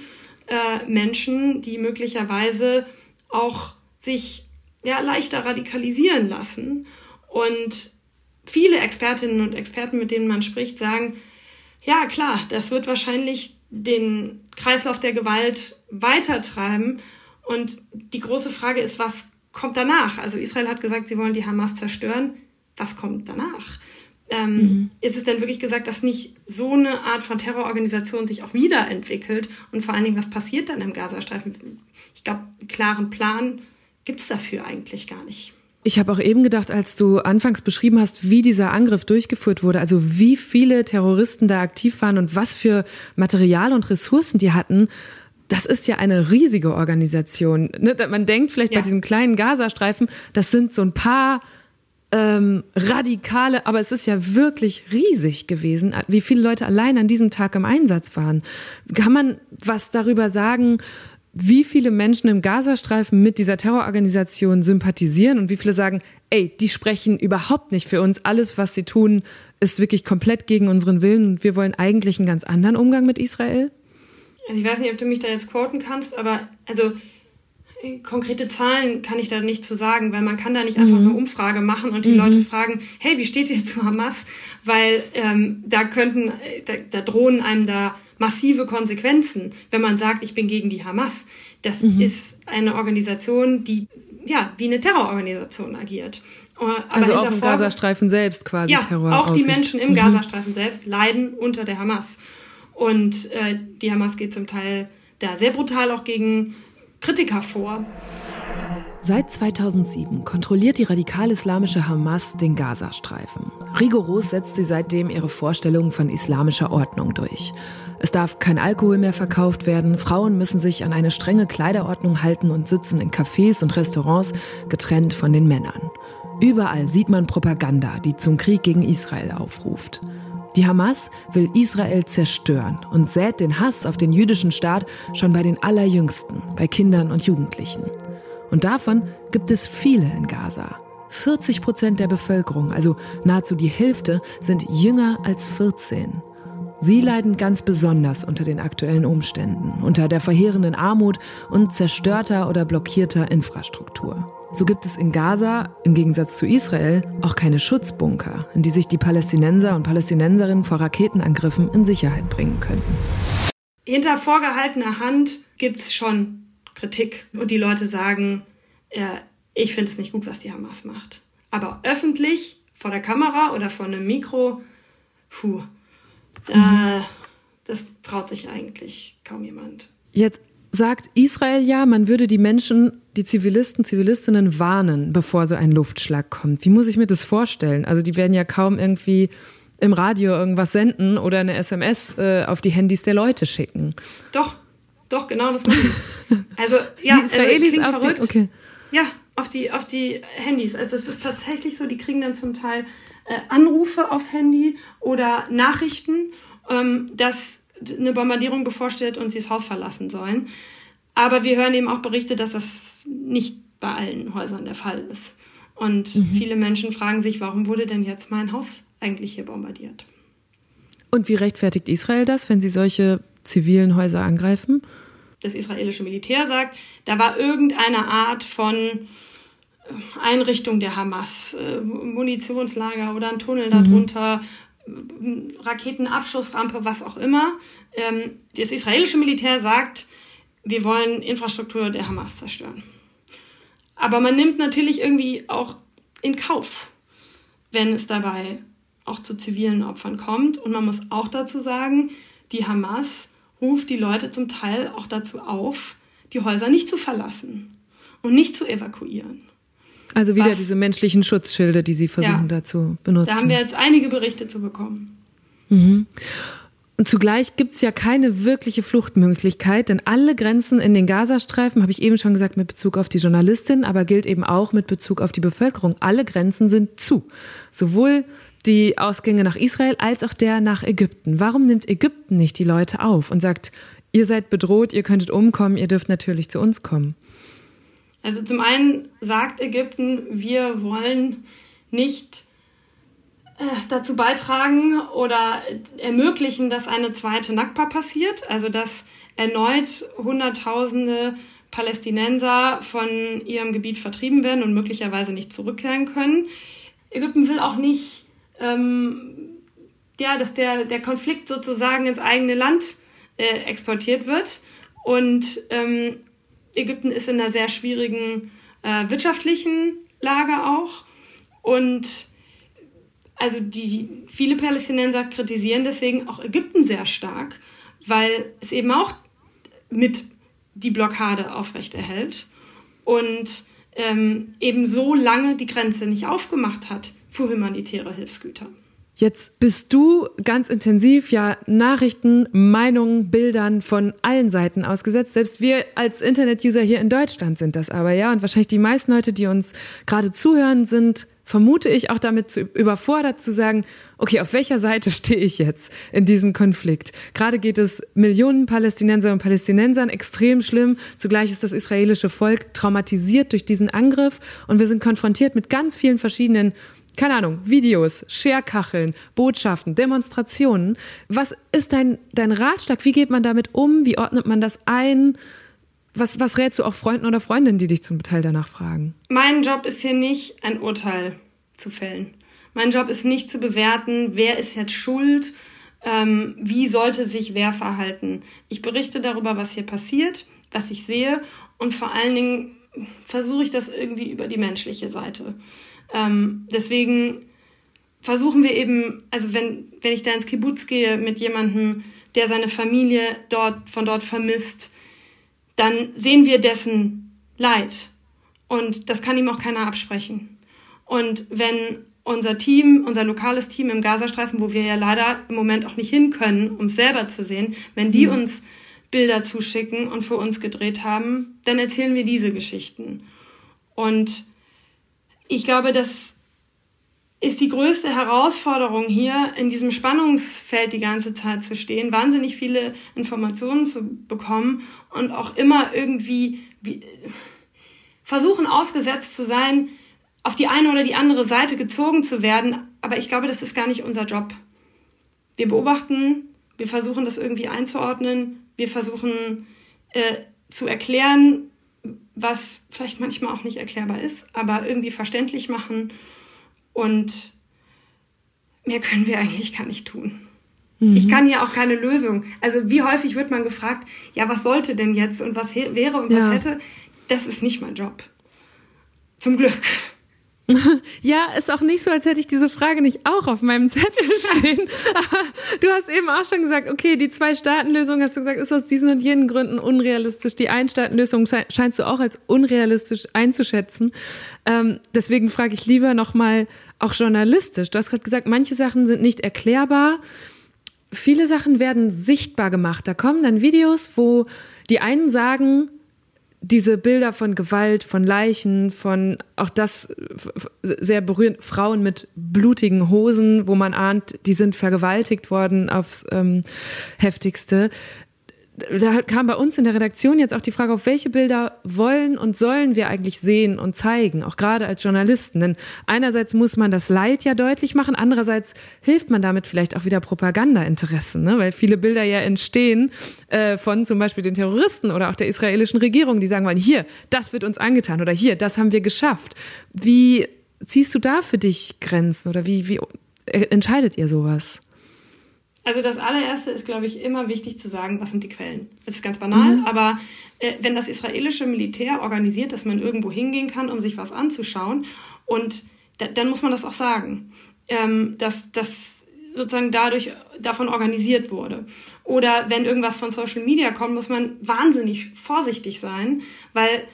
äh, Menschen, die möglicherweise auch sich ja, leichter radikalisieren lassen. Und viele Expertinnen und Experten, mit denen man spricht, sagen, ja klar, das wird wahrscheinlich den Kreislauf der Gewalt weitertreiben. Und die große Frage ist, was kommt danach? Also Israel hat gesagt, sie wollen die Hamas zerstören. Was kommt danach? Ähm, mhm. Ist es denn wirklich gesagt, dass nicht so eine Art von Terrororganisation sich auch wiederentwickelt? Und vor allen Dingen, was passiert dann im Gazastreifen? Ich glaube, einen klaren Plan gibt es dafür eigentlich gar nicht. Ich habe auch eben gedacht, als du anfangs beschrieben hast, wie dieser Angriff durchgeführt wurde, also wie viele Terroristen da aktiv waren und was für Material und Ressourcen die hatten, das ist ja eine riesige Organisation. Ne? Man denkt vielleicht ja. bei diesem kleinen Gazastreifen, das sind so ein paar ähm, radikale, aber es ist ja wirklich riesig gewesen, wie viele Leute allein an diesem Tag im Einsatz waren. Kann man was darüber sagen, wie viele Menschen im Gazastreifen mit dieser Terrororganisation sympathisieren und wie viele sagen, ey, die sprechen überhaupt nicht für uns. Alles, was sie tun, ist wirklich komplett gegen unseren Willen und wir wollen eigentlich einen ganz anderen Umgang mit Israel? Also ich weiß nicht, ob du mich da jetzt quoten kannst, aber also äh, konkrete Zahlen kann ich da nicht zu sagen, weil man kann da nicht einfach mhm. eine Umfrage machen und die mhm. Leute fragen, hey, wie steht ihr zu Hamas? Weil ähm, da könnten, äh, da, da drohen einem da massive Konsequenzen, wenn man sagt, ich bin gegen die Hamas. Das mhm. ist eine Organisation, die ja wie eine Terrororganisation agiert. Äh, aber also auch im Gazastreifen selbst quasi ja, Terror. Auch aussieht. die Menschen im mhm. Gazastreifen selbst leiden unter der Hamas. Und äh, die Hamas geht zum Teil da sehr brutal auch gegen Kritiker vor. Seit 2007 kontrolliert die radikal-islamische Hamas den Gazastreifen. Rigoros setzt sie seitdem ihre Vorstellungen von islamischer Ordnung durch. Es darf kein Alkohol mehr verkauft werden, Frauen müssen sich an eine strenge Kleiderordnung halten und sitzen in Cafés und Restaurants getrennt von den Männern. Überall sieht man Propaganda, die zum Krieg gegen Israel aufruft. Die Hamas will Israel zerstören und sät den Hass auf den jüdischen Staat schon bei den Allerjüngsten, bei Kindern und Jugendlichen. Und davon gibt es viele in Gaza. 40 Prozent der Bevölkerung, also nahezu die Hälfte, sind jünger als 14. Sie leiden ganz besonders unter den aktuellen Umständen, unter der verheerenden Armut und zerstörter oder blockierter Infrastruktur. So gibt es in Gaza, im Gegensatz zu Israel, auch keine Schutzbunker, in die sich die Palästinenser und Palästinenserinnen vor Raketenangriffen in Sicherheit bringen könnten. Hinter vorgehaltener Hand gibt es schon Kritik und die Leute sagen, äh, ich finde es nicht gut, was die Hamas macht. Aber öffentlich, vor der Kamera oder vor einem Mikro, puh, mhm. äh, das traut sich eigentlich kaum jemand. Jetzt sagt Israel ja, man würde die Menschen, die Zivilisten, Zivilistinnen warnen, bevor so ein Luftschlag kommt. Wie muss ich mir das vorstellen? Also die werden ja kaum irgendwie im Radio irgendwas senden oder eine SMS äh, auf die Handys der Leute schicken. Doch, doch, genau das machen. [laughs] Also ja, die Israelis also, verrückt. Die, okay. Ja, auf die, auf die Handys. Also es ist tatsächlich so, die kriegen dann zum Teil äh, Anrufe aufs Handy oder Nachrichten, ähm, dass eine Bombardierung bevorsteht und sie das Haus verlassen sollen. Aber wir hören eben auch Berichte, dass das nicht bei allen Häusern der Fall ist. Und mhm. viele Menschen fragen sich, warum wurde denn jetzt mein Haus eigentlich hier bombardiert? Und wie rechtfertigt Israel das, wenn sie solche zivilen Häuser angreifen? Das israelische Militär sagt, da war irgendeine Art von Einrichtung der Hamas, äh, Munitionslager oder ein Tunnel mhm. darunter Raketenabschussrampe, was auch immer. Ähm, das israelische Militär sagt, wir wollen Infrastruktur der Hamas zerstören. Aber man nimmt natürlich irgendwie auch in Kauf, wenn es dabei auch zu zivilen Opfern kommt. Und man muss auch dazu sagen, die Hamas ruft die Leute zum Teil auch dazu auf, die Häuser nicht zu verlassen und nicht zu evakuieren. Also wieder Was, diese menschlichen Schutzschilde, die Sie versuchen ja, da zu benutzen. Da haben wir jetzt einige Berichte zu bekommen. Mhm. Und zugleich gibt es ja keine wirkliche Fluchtmöglichkeit, denn alle Grenzen in den Gazastreifen, habe ich eben schon gesagt, mit Bezug auf die Journalistin, aber gilt eben auch mit Bezug auf die Bevölkerung. Alle Grenzen sind zu. Sowohl die Ausgänge nach Israel als auch der nach Ägypten. Warum nimmt Ägypten nicht die Leute auf und sagt, ihr seid bedroht, ihr könntet umkommen, ihr dürft natürlich zu uns kommen? Also zum einen sagt Ägypten, wir wollen nicht äh, dazu beitragen oder ermöglichen, dass eine zweite Nakba passiert, also dass erneut Hunderttausende Palästinenser von ihrem Gebiet vertrieben werden und möglicherweise nicht zurückkehren können. Ägypten will auch nicht, ähm, ja, dass der, der Konflikt sozusagen ins eigene Land äh, exportiert wird. Und ähm, Ägypten ist in einer sehr schwierigen äh, wirtschaftlichen Lage auch. Und also die viele Palästinenser kritisieren deswegen auch Ägypten sehr stark, weil es eben auch mit die Blockade aufrechterhält und ähm, eben so lange die Grenze nicht aufgemacht hat für humanitäre Hilfsgüter. Jetzt bist du ganz intensiv ja Nachrichten, Meinungen, Bildern von allen Seiten ausgesetzt. Selbst wir als Internet-User hier in Deutschland sind das aber, ja. Und wahrscheinlich die meisten Leute, die uns gerade zuhören, sind, vermute ich, auch damit zu, überfordert zu sagen, okay, auf welcher Seite [laughs] stehe ich jetzt in diesem Konflikt? Gerade geht es Millionen Palästinenser und Palästinensern extrem schlimm. Zugleich ist das israelische Volk traumatisiert durch diesen Angriff und wir sind konfrontiert mit ganz vielen verschiedenen keine Ahnung, Videos, Scherkacheln, Botschaften, Demonstrationen. Was ist dein, dein Ratschlag? Wie geht man damit um? Wie ordnet man das ein? Was, was rätst du auch Freunden oder Freundinnen, die dich zum Teil danach fragen? Mein Job ist hier nicht, ein Urteil zu fällen. Mein Job ist nicht zu bewerten, wer ist jetzt schuld, ähm, wie sollte sich wer verhalten. Ich berichte darüber, was hier passiert, was ich sehe und vor allen Dingen versuche ich das irgendwie über die menschliche Seite. Ähm, deswegen versuchen wir eben, also wenn, wenn ich da ins Kibbutz gehe mit jemandem, der seine Familie dort, von dort vermisst, dann sehen wir dessen Leid. Und das kann ihm auch keiner absprechen. Und wenn unser Team, unser lokales Team im Gazastreifen, wo wir ja leider im Moment auch nicht hin können, um es selber zu sehen, wenn die mhm. uns Bilder zuschicken und für uns gedreht haben, dann erzählen wir diese Geschichten. Und ich glaube, das ist die größte Herausforderung hier, in diesem Spannungsfeld die ganze Zeit zu stehen, wahnsinnig viele Informationen zu bekommen und auch immer irgendwie wie, versuchen ausgesetzt zu sein, auf die eine oder die andere Seite gezogen zu werden. Aber ich glaube, das ist gar nicht unser Job. Wir beobachten, wir versuchen das irgendwie einzuordnen, wir versuchen äh, zu erklären, was vielleicht manchmal auch nicht erklärbar ist, aber irgendwie verständlich machen. Und mehr können wir eigentlich gar nicht tun. Mhm. Ich kann ja auch keine Lösung. Also wie häufig wird man gefragt, ja, was sollte denn jetzt und was wäre und ja. was hätte? Das ist nicht mein Job. Zum Glück. [laughs] Ja, ist auch nicht so, als hätte ich diese Frage nicht auch auf meinem Zettel [laughs] stehen. Aber [laughs] du hast eben auch schon gesagt, okay, die Zwei-Staaten-Lösung, hast du gesagt, ist aus diesen und jenen Gründen unrealistisch. Die Ein-Staaten-Lösung scheinst du auch als unrealistisch einzuschätzen. Ähm, deswegen frage ich lieber nochmal auch journalistisch. Du hast gerade gesagt, manche Sachen sind nicht erklärbar. Viele Sachen werden sichtbar gemacht. Da kommen dann Videos, wo die einen sagen, diese Bilder von Gewalt, von Leichen, von auch das sehr berührend, Frauen mit blutigen Hosen, wo man ahnt, die sind vergewaltigt worden aufs ähm, heftigste da kam bei uns in der Redaktion jetzt auch die Frage, auf welche Bilder wollen und sollen wir eigentlich sehen und zeigen, auch gerade als Journalisten. Denn einerseits muss man das Leid ja deutlich machen, andererseits hilft man damit vielleicht auch wieder Propagandainteressen, ne? weil viele Bilder ja entstehen äh, von zum Beispiel den Terroristen oder auch der israelischen Regierung, die sagen wollen, hier, das wird uns angetan oder hier, das haben wir geschafft. Wie ziehst du da für dich Grenzen oder wie, wie entscheidet ihr sowas? Also das allererste ist, glaube ich, immer wichtig zu sagen, was sind die Quellen. Das ist ganz banal, mhm. aber äh, wenn das israelische Militär organisiert, dass man irgendwo hingehen kann, um sich was anzuschauen, und da, dann muss man das auch sagen, ähm, dass das sozusagen dadurch davon organisiert wurde. Oder wenn irgendwas von Social Media kommt, muss man wahnsinnig vorsichtig sein, weil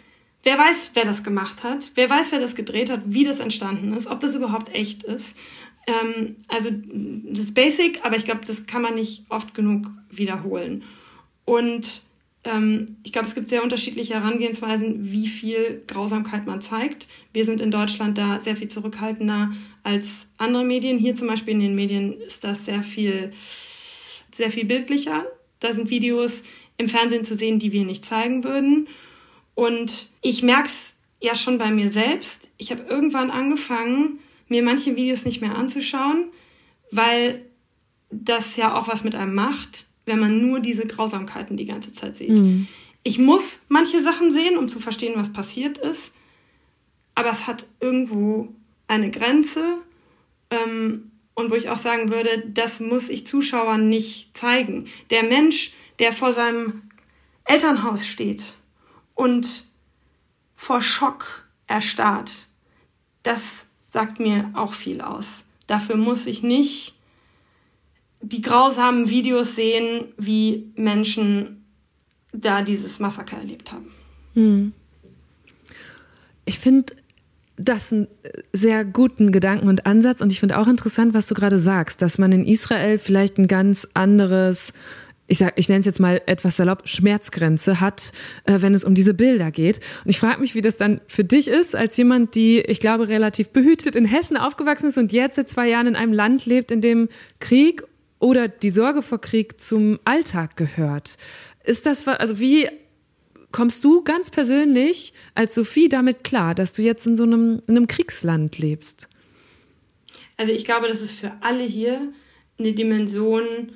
wer weiß, wer das gemacht hat, wer weiß, wer das gedreht hat, wie das entstanden ist, ob das überhaupt echt ist. Ähm, also das basic, aber ich glaube, das kann man nicht oft genug wiederholen. Und ähm, ich glaube, es gibt sehr unterschiedliche Herangehensweisen, wie viel Grausamkeit man zeigt. Wir sind in Deutschland da sehr viel zurückhaltender als andere Medien. Hier zum Beispiel in den Medien ist das sehr viel, sehr viel bildlicher. Da sind Videos im Fernsehen zu sehen, die wir nicht zeigen würden. Und ich merke es ja schon bei mir selbst. Ich habe irgendwann angefangen, mir manche Videos nicht mehr anzuschauen, weil das ja auch was mit einem macht, wenn man nur diese Grausamkeiten die ganze Zeit sieht. Mhm. Ich muss manche Sachen sehen, um zu verstehen, was passiert ist, aber es hat irgendwo eine Grenze ähm, und wo ich auch sagen würde, das muss ich Zuschauern nicht zeigen. Der Mensch, der vor seinem Elternhaus steht und vor Schock erstarrt, das sagt mir auch viel aus. Dafür muss ich nicht die grausamen Videos sehen, wie Menschen da dieses Massaker erlebt haben. Hm. Ich finde das einen sehr guten Gedanken und Ansatz und ich finde auch interessant, was du gerade sagst, dass man in Israel vielleicht ein ganz anderes ich ich nenne es jetzt mal etwas salopp, Schmerzgrenze hat, äh, wenn es um diese Bilder geht. Und ich frage mich, wie das dann für dich ist, als jemand, die, ich glaube, relativ behütet in Hessen aufgewachsen ist und jetzt seit zwei Jahren in einem Land lebt, in dem Krieg oder die Sorge vor Krieg zum Alltag gehört. Ist das, also wie kommst du ganz persönlich als Sophie damit klar, dass du jetzt in so einem, in einem Kriegsland lebst? Also ich glaube, das ist für alle hier eine Dimension,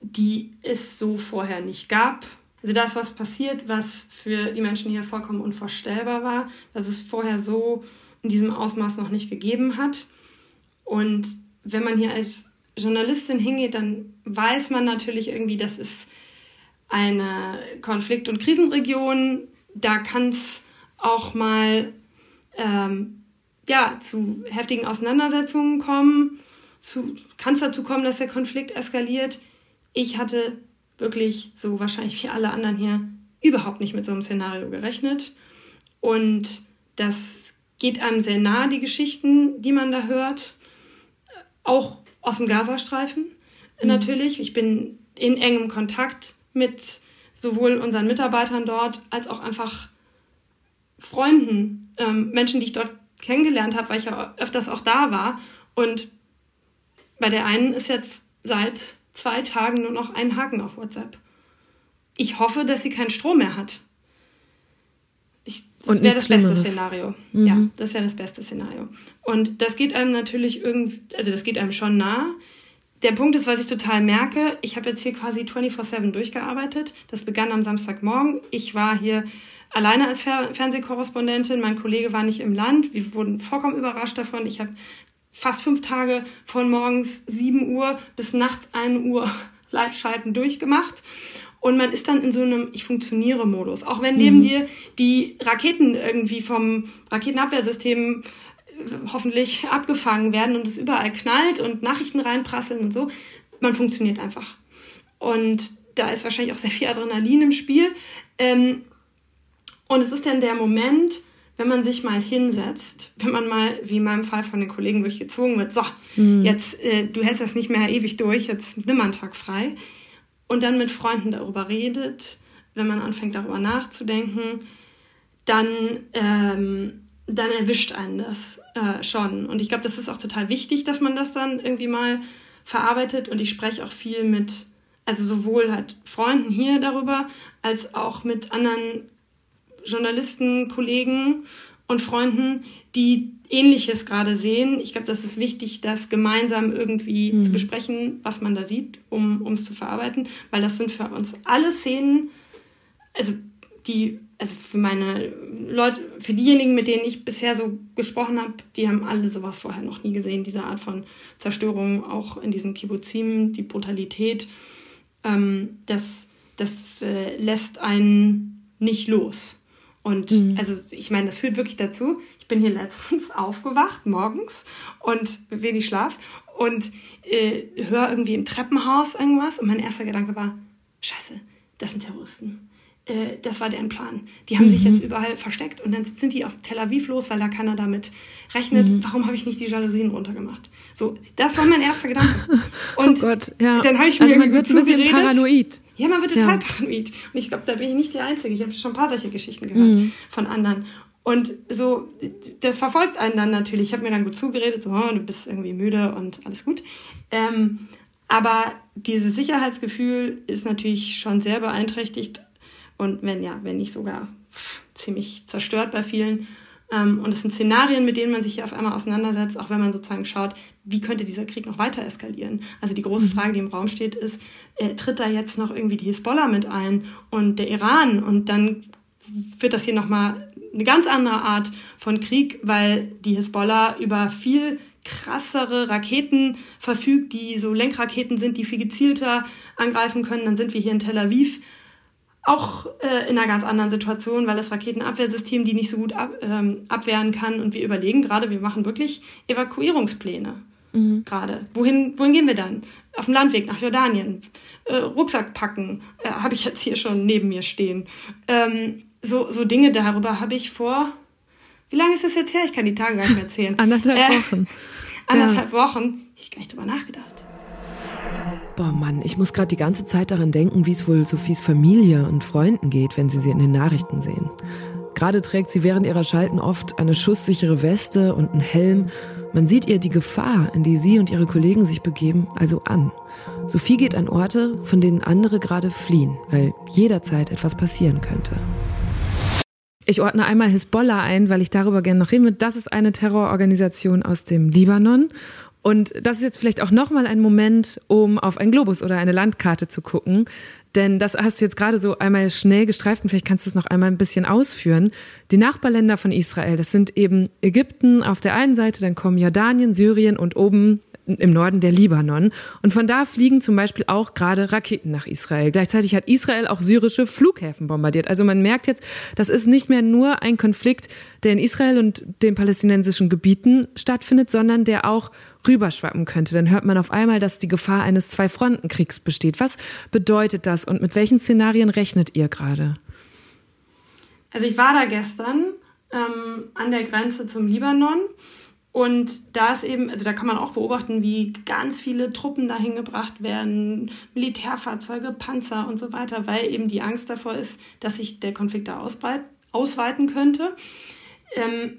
die es so vorher nicht gab. Also da ist was passiert, was für die Menschen hier vollkommen unvorstellbar war, was es vorher so in diesem Ausmaß noch nicht gegeben hat. Und wenn man hier als Journalistin hingeht, dann weiß man natürlich irgendwie, das ist eine Konflikt- und Krisenregion. Da kann es auch mal ähm, ja, zu heftigen Auseinandersetzungen kommen. Kann es dazu kommen, dass der Konflikt eskaliert? Ich hatte wirklich, so wahrscheinlich wie alle anderen hier, überhaupt nicht mit so einem Szenario gerechnet. Und das geht einem sehr nahe, die Geschichten, die man da hört. Auch aus dem Gazastreifen mhm. natürlich. Ich bin in engem Kontakt mit sowohl unseren Mitarbeitern dort als auch einfach Freunden, ähm, Menschen, die ich dort kennengelernt habe, weil ich ja öfters auch da war. Und bei der einen ist jetzt seit zwei Tagen nur noch einen Haken auf WhatsApp. Ich hoffe, dass sie keinen Strom mehr hat. Ich, das wäre das beste Szenario. Mhm. Ja, das wäre das beste Szenario. Und das geht einem natürlich irgendwie, also das geht einem schon nah. Der Punkt ist, was ich total merke, ich habe jetzt hier quasi 24-7 durchgearbeitet. Das begann am Samstagmorgen. Ich war hier alleine als Fer Fernsehkorrespondentin. Mein Kollege war nicht im Land. Wir wurden vollkommen überrascht davon. Ich habe fast fünf Tage von morgens 7 Uhr bis nachts 1 Uhr [laughs] Live-Schalten durchgemacht. Und man ist dann in so einem Ich funktioniere Modus. Auch wenn neben mhm. dir die Raketen irgendwie vom Raketenabwehrsystem hoffentlich abgefangen werden und es überall knallt und Nachrichten reinprasseln und so. Man funktioniert einfach. Und da ist wahrscheinlich auch sehr viel Adrenalin im Spiel. Ähm, und es ist dann der Moment, wenn man sich mal hinsetzt, wenn man mal, wie in meinem Fall von den Kollegen durchgezogen wird, so, mhm. jetzt, äh, du hältst das nicht mehr ewig durch, jetzt nimm einen Tag frei. Und dann mit Freunden darüber redet, wenn man anfängt darüber nachzudenken, dann, ähm, dann erwischt einen das äh, schon. Und ich glaube, das ist auch total wichtig, dass man das dann irgendwie mal verarbeitet. Und ich spreche auch viel mit, also sowohl halt Freunden hier darüber, als auch mit anderen Journalisten, Kollegen und Freunden, die Ähnliches gerade sehen. Ich glaube, das ist wichtig, das gemeinsam irgendwie mhm. zu besprechen, was man da sieht, um es zu verarbeiten, weil das sind für uns alle Szenen, also die, also für meine Leute, für diejenigen, mit denen ich bisher so gesprochen habe, die haben alle sowas vorher noch nie gesehen, diese Art von Zerstörung, auch in diesen Kibbuzim, die Brutalität, ähm, das, das äh, lässt einen nicht los. Und mhm. also ich meine, das führt wirklich dazu. Ich bin hier letztens [laughs] aufgewacht morgens und wenig Schlaf und äh, höre irgendwie im Treppenhaus irgendwas und mein erster Gedanke war, scheiße, das sind Terroristen. Äh, das war deren Plan. Die haben mhm. sich jetzt überall versteckt und dann sind die auf Tel Aviv los, weil da keiner damit rechnet. Mhm. Warum habe ich nicht die Jalousien runtergemacht? So, das war mein erster Gedanke. Oh [laughs] und oh Gott, ja. dann habe ich mir also man wird ein bisschen geredet. paranoid. Ja, man wird total ja. paranoid. Und ich glaube, da bin ich nicht die Einzige. Ich habe schon ein paar solche Geschichten gehört mhm. von anderen. Und so, das verfolgt einen dann natürlich. Ich habe mir dann gut zugeredet, so, oh, du bist irgendwie müde und alles gut. Ähm, aber dieses Sicherheitsgefühl ist natürlich schon sehr beeinträchtigt und wenn ja, wenn nicht sogar ziemlich zerstört bei vielen. Ähm, und es sind Szenarien, mit denen man sich hier auf einmal auseinandersetzt, auch wenn man sozusagen schaut, wie könnte dieser Krieg noch weiter eskalieren. Also die große mhm. Frage, die im Raum steht, ist, äh, tritt da jetzt noch irgendwie die Hisbollah mit ein und der Iran und dann wird das hier nochmal eine ganz andere Art von Krieg, weil die Hisbollah über viel krassere Raketen verfügt, die so Lenkraketen sind, die viel gezielter angreifen können. Dann sind wir hier in Tel Aviv auch äh, in einer ganz anderen Situation, weil das Raketenabwehrsystem die nicht so gut ab, ähm, abwehren kann. Und wir überlegen gerade, wir machen wirklich Evakuierungspläne mhm. gerade. Wohin, wohin gehen wir dann? Auf dem Landweg nach Jordanien. Äh, Rucksack packen, äh, habe ich jetzt hier schon neben mir stehen. Ähm, so, so Dinge darüber habe ich vor. Wie lange ist das jetzt her? Ich kann die Tage gar nicht mehr erzählen. [laughs] anderthalb äh, Wochen. anderthalb ja. Wochen. Ich gar nicht drüber nachgedacht. Boah, Mann, ich muss gerade die ganze Zeit daran denken, wie es wohl Sophies Familie und Freunden geht, wenn sie sie in den Nachrichten sehen. Gerade trägt sie während ihrer Schalten oft eine schusssichere Weste und einen Helm. Man sieht ihr die Gefahr, in die sie und ihre Kollegen sich begeben, also an. Sophie geht an Orte, von denen andere gerade fliehen, weil jederzeit etwas passieren könnte. Ich ordne einmal Hisbollah ein, weil ich darüber gerne noch reden will. Das ist eine Terrororganisation aus dem Libanon und das ist jetzt vielleicht auch nochmal ein Moment, um auf einen Globus oder eine Landkarte zu gucken. Denn das hast du jetzt gerade so einmal schnell gestreift und vielleicht kannst du es noch einmal ein bisschen ausführen. Die Nachbarländer von Israel, das sind eben Ägypten auf der einen Seite, dann kommen Jordanien, Syrien und oben im Norden der Libanon. Und von da fliegen zum Beispiel auch gerade Raketen nach Israel. Gleichzeitig hat Israel auch syrische Flughäfen bombardiert. Also man merkt jetzt, das ist nicht mehr nur ein Konflikt, der in Israel und den palästinensischen Gebieten stattfindet, sondern der auch rüberschwappen könnte. Dann hört man auf einmal, dass die Gefahr eines Zwei-Fronten-Kriegs besteht. Was bedeutet das und mit welchen Szenarien rechnet ihr gerade? Also ich war da gestern ähm, an der Grenze zum Libanon und da ist eben, also da kann man auch beobachten, wie ganz viele Truppen dahin gebracht werden, Militärfahrzeuge, Panzer und so weiter, weil eben die Angst davor ist, dass sich der Konflikt da ausweiten könnte. Ähm,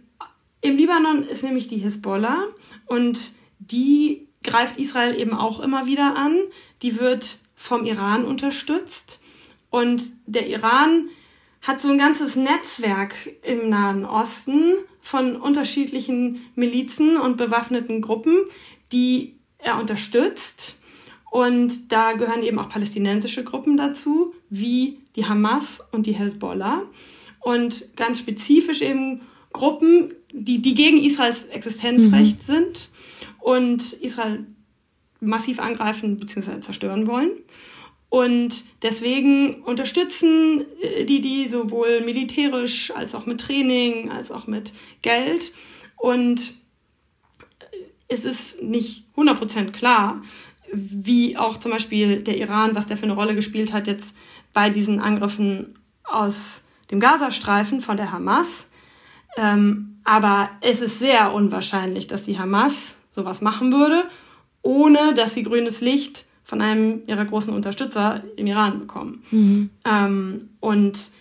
Im Libanon ist nämlich die Hisbollah und die greift Israel eben auch immer wieder an. Die wird vom Iran unterstützt. Und der Iran hat so ein ganzes Netzwerk im Nahen Osten von unterschiedlichen Milizen und bewaffneten Gruppen, die er unterstützt. Und da gehören eben auch palästinensische Gruppen dazu, wie die Hamas und die Hezbollah. Und ganz spezifisch eben Gruppen, die, die gegen Israels Existenzrecht mhm. sind und Israel massiv angreifen bzw. zerstören wollen. Und deswegen unterstützen äh, die die sowohl militärisch als auch mit Training, als auch mit Geld. Und es ist nicht 100% klar, wie auch zum Beispiel der Iran, was der für eine Rolle gespielt hat jetzt bei diesen Angriffen aus dem Gazastreifen von der Hamas. Ähm, aber es ist sehr unwahrscheinlich, dass die Hamas sowas machen würde, ohne dass sie grünes Licht von einem ihrer großen Unterstützer im Iran bekommen. Mhm. Ähm, und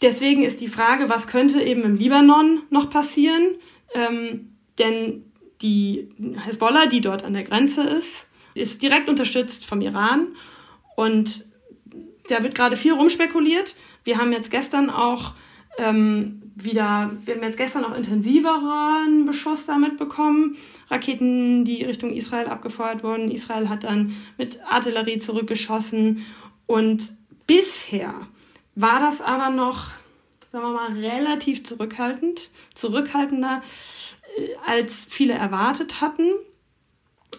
deswegen ist die Frage, was könnte eben im Libanon noch passieren? Ähm, denn die Hezbollah, die dort an der Grenze ist, ist direkt unterstützt vom Iran. Und da wird gerade viel rumspekuliert. Wir haben jetzt gestern auch ähm, wieder, wir haben jetzt gestern auch intensiveren Beschuss damit bekommen. Raketen, die Richtung Israel abgefeuert wurden. Israel hat dann mit Artillerie zurückgeschossen. Und bisher war das aber noch, sagen wir mal, relativ zurückhaltend, zurückhaltender, äh, als viele erwartet hatten.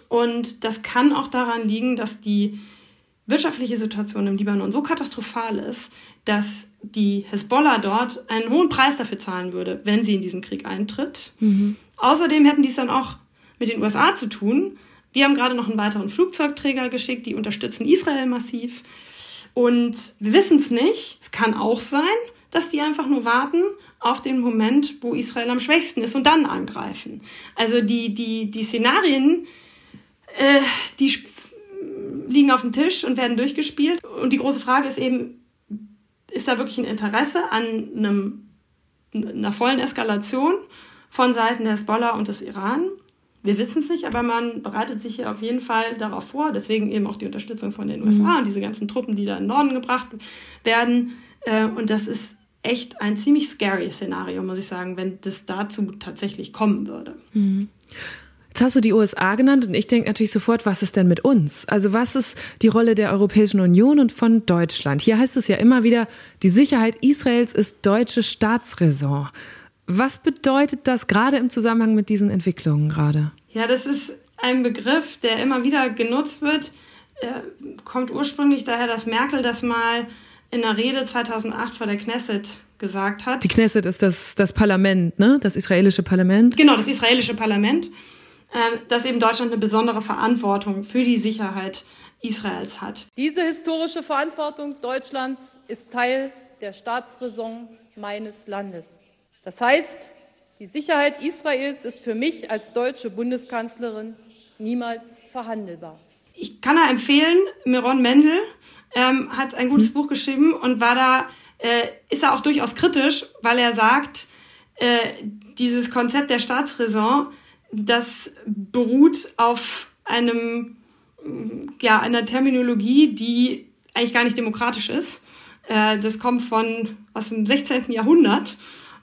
Und das kann auch daran liegen, dass die wirtschaftliche Situation im Libanon so katastrophal ist, dass die Hezbollah dort einen hohen Preis dafür zahlen würde, wenn sie in diesen Krieg eintritt. Mhm. Außerdem hätten die es dann auch mit den USA zu tun. Die haben gerade noch einen weiteren Flugzeugträger geschickt, die unterstützen Israel massiv. Und wir wissen es nicht. Es kann auch sein, dass die einfach nur warten auf den Moment, wo Israel am schwächsten ist und dann angreifen. Also die, die, die Szenarien, äh, die liegen auf dem Tisch und werden durchgespielt. Und die große Frage ist eben, ist da wirklich ein Interesse an einem, einer vollen Eskalation von Seiten der Hezbollah und des Iran? Wir wissen es nicht, aber man bereitet sich hier auf jeden Fall darauf vor. Deswegen eben auch die Unterstützung von den USA mhm. und diese ganzen Truppen, die da in den Norden gebracht werden. Äh, und das ist echt ein ziemlich scary Szenario, muss ich sagen, wenn das dazu tatsächlich kommen würde. Mhm. Jetzt hast du die USA genannt und ich denke natürlich sofort, was ist denn mit uns? Also was ist die Rolle der Europäischen Union und von Deutschland? Hier heißt es ja immer wieder, die Sicherheit Israels ist deutsche Staatsräson. Was bedeutet das gerade im Zusammenhang mit diesen Entwicklungen gerade? Ja, das ist ein Begriff, der immer wieder genutzt wird. Er kommt ursprünglich daher, dass Merkel das mal in einer Rede 2008 vor der Knesset gesagt hat. Die Knesset ist das, das Parlament, ne? Das israelische Parlament. Genau, das israelische Parlament. Ähm, dass eben Deutschland eine besondere Verantwortung für die Sicherheit Israels hat. Diese historische Verantwortung Deutschlands ist Teil der Staatsräson meines Landes. Das heißt, die Sicherheit Israels ist für mich als deutsche Bundeskanzlerin niemals verhandelbar. Ich kann da empfehlen, Miron Mendel ähm, hat ein gutes hm. Buch geschrieben und war da, äh, ist er auch durchaus kritisch, weil er sagt, äh, dieses Konzept der Staatsräson das beruht auf einem, ja, einer Terminologie, die eigentlich gar nicht demokratisch ist. Äh, das kommt von, aus dem 16. Jahrhundert.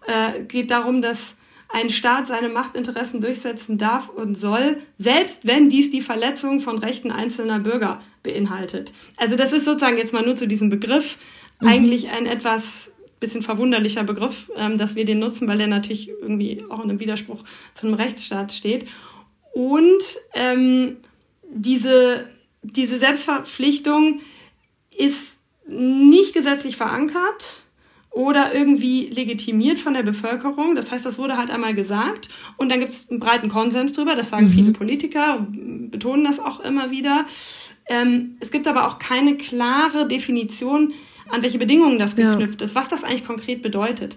Äh, geht darum, dass ein Staat seine Machtinteressen durchsetzen darf und soll, selbst wenn dies die Verletzung von Rechten einzelner Bürger beinhaltet. Also das ist sozusagen jetzt mal nur zu diesem Begriff mhm. eigentlich ein etwas bisschen verwunderlicher Begriff, ähm, dass wir den nutzen, weil der natürlich irgendwie auch in einem Widerspruch zu einem Rechtsstaat steht. Und ähm, diese, diese Selbstverpflichtung ist nicht gesetzlich verankert oder irgendwie legitimiert von der Bevölkerung. Das heißt, das wurde halt einmal gesagt und dann gibt es einen breiten Konsens drüber. Das sagen mhm. viele Politiker, betonen das auch immer wieder. Ähm, es gibt aber auch keine klare Definition, an welche Bedingungen das geknüpft ja. ist, was das eigentlich konkret bedeutet.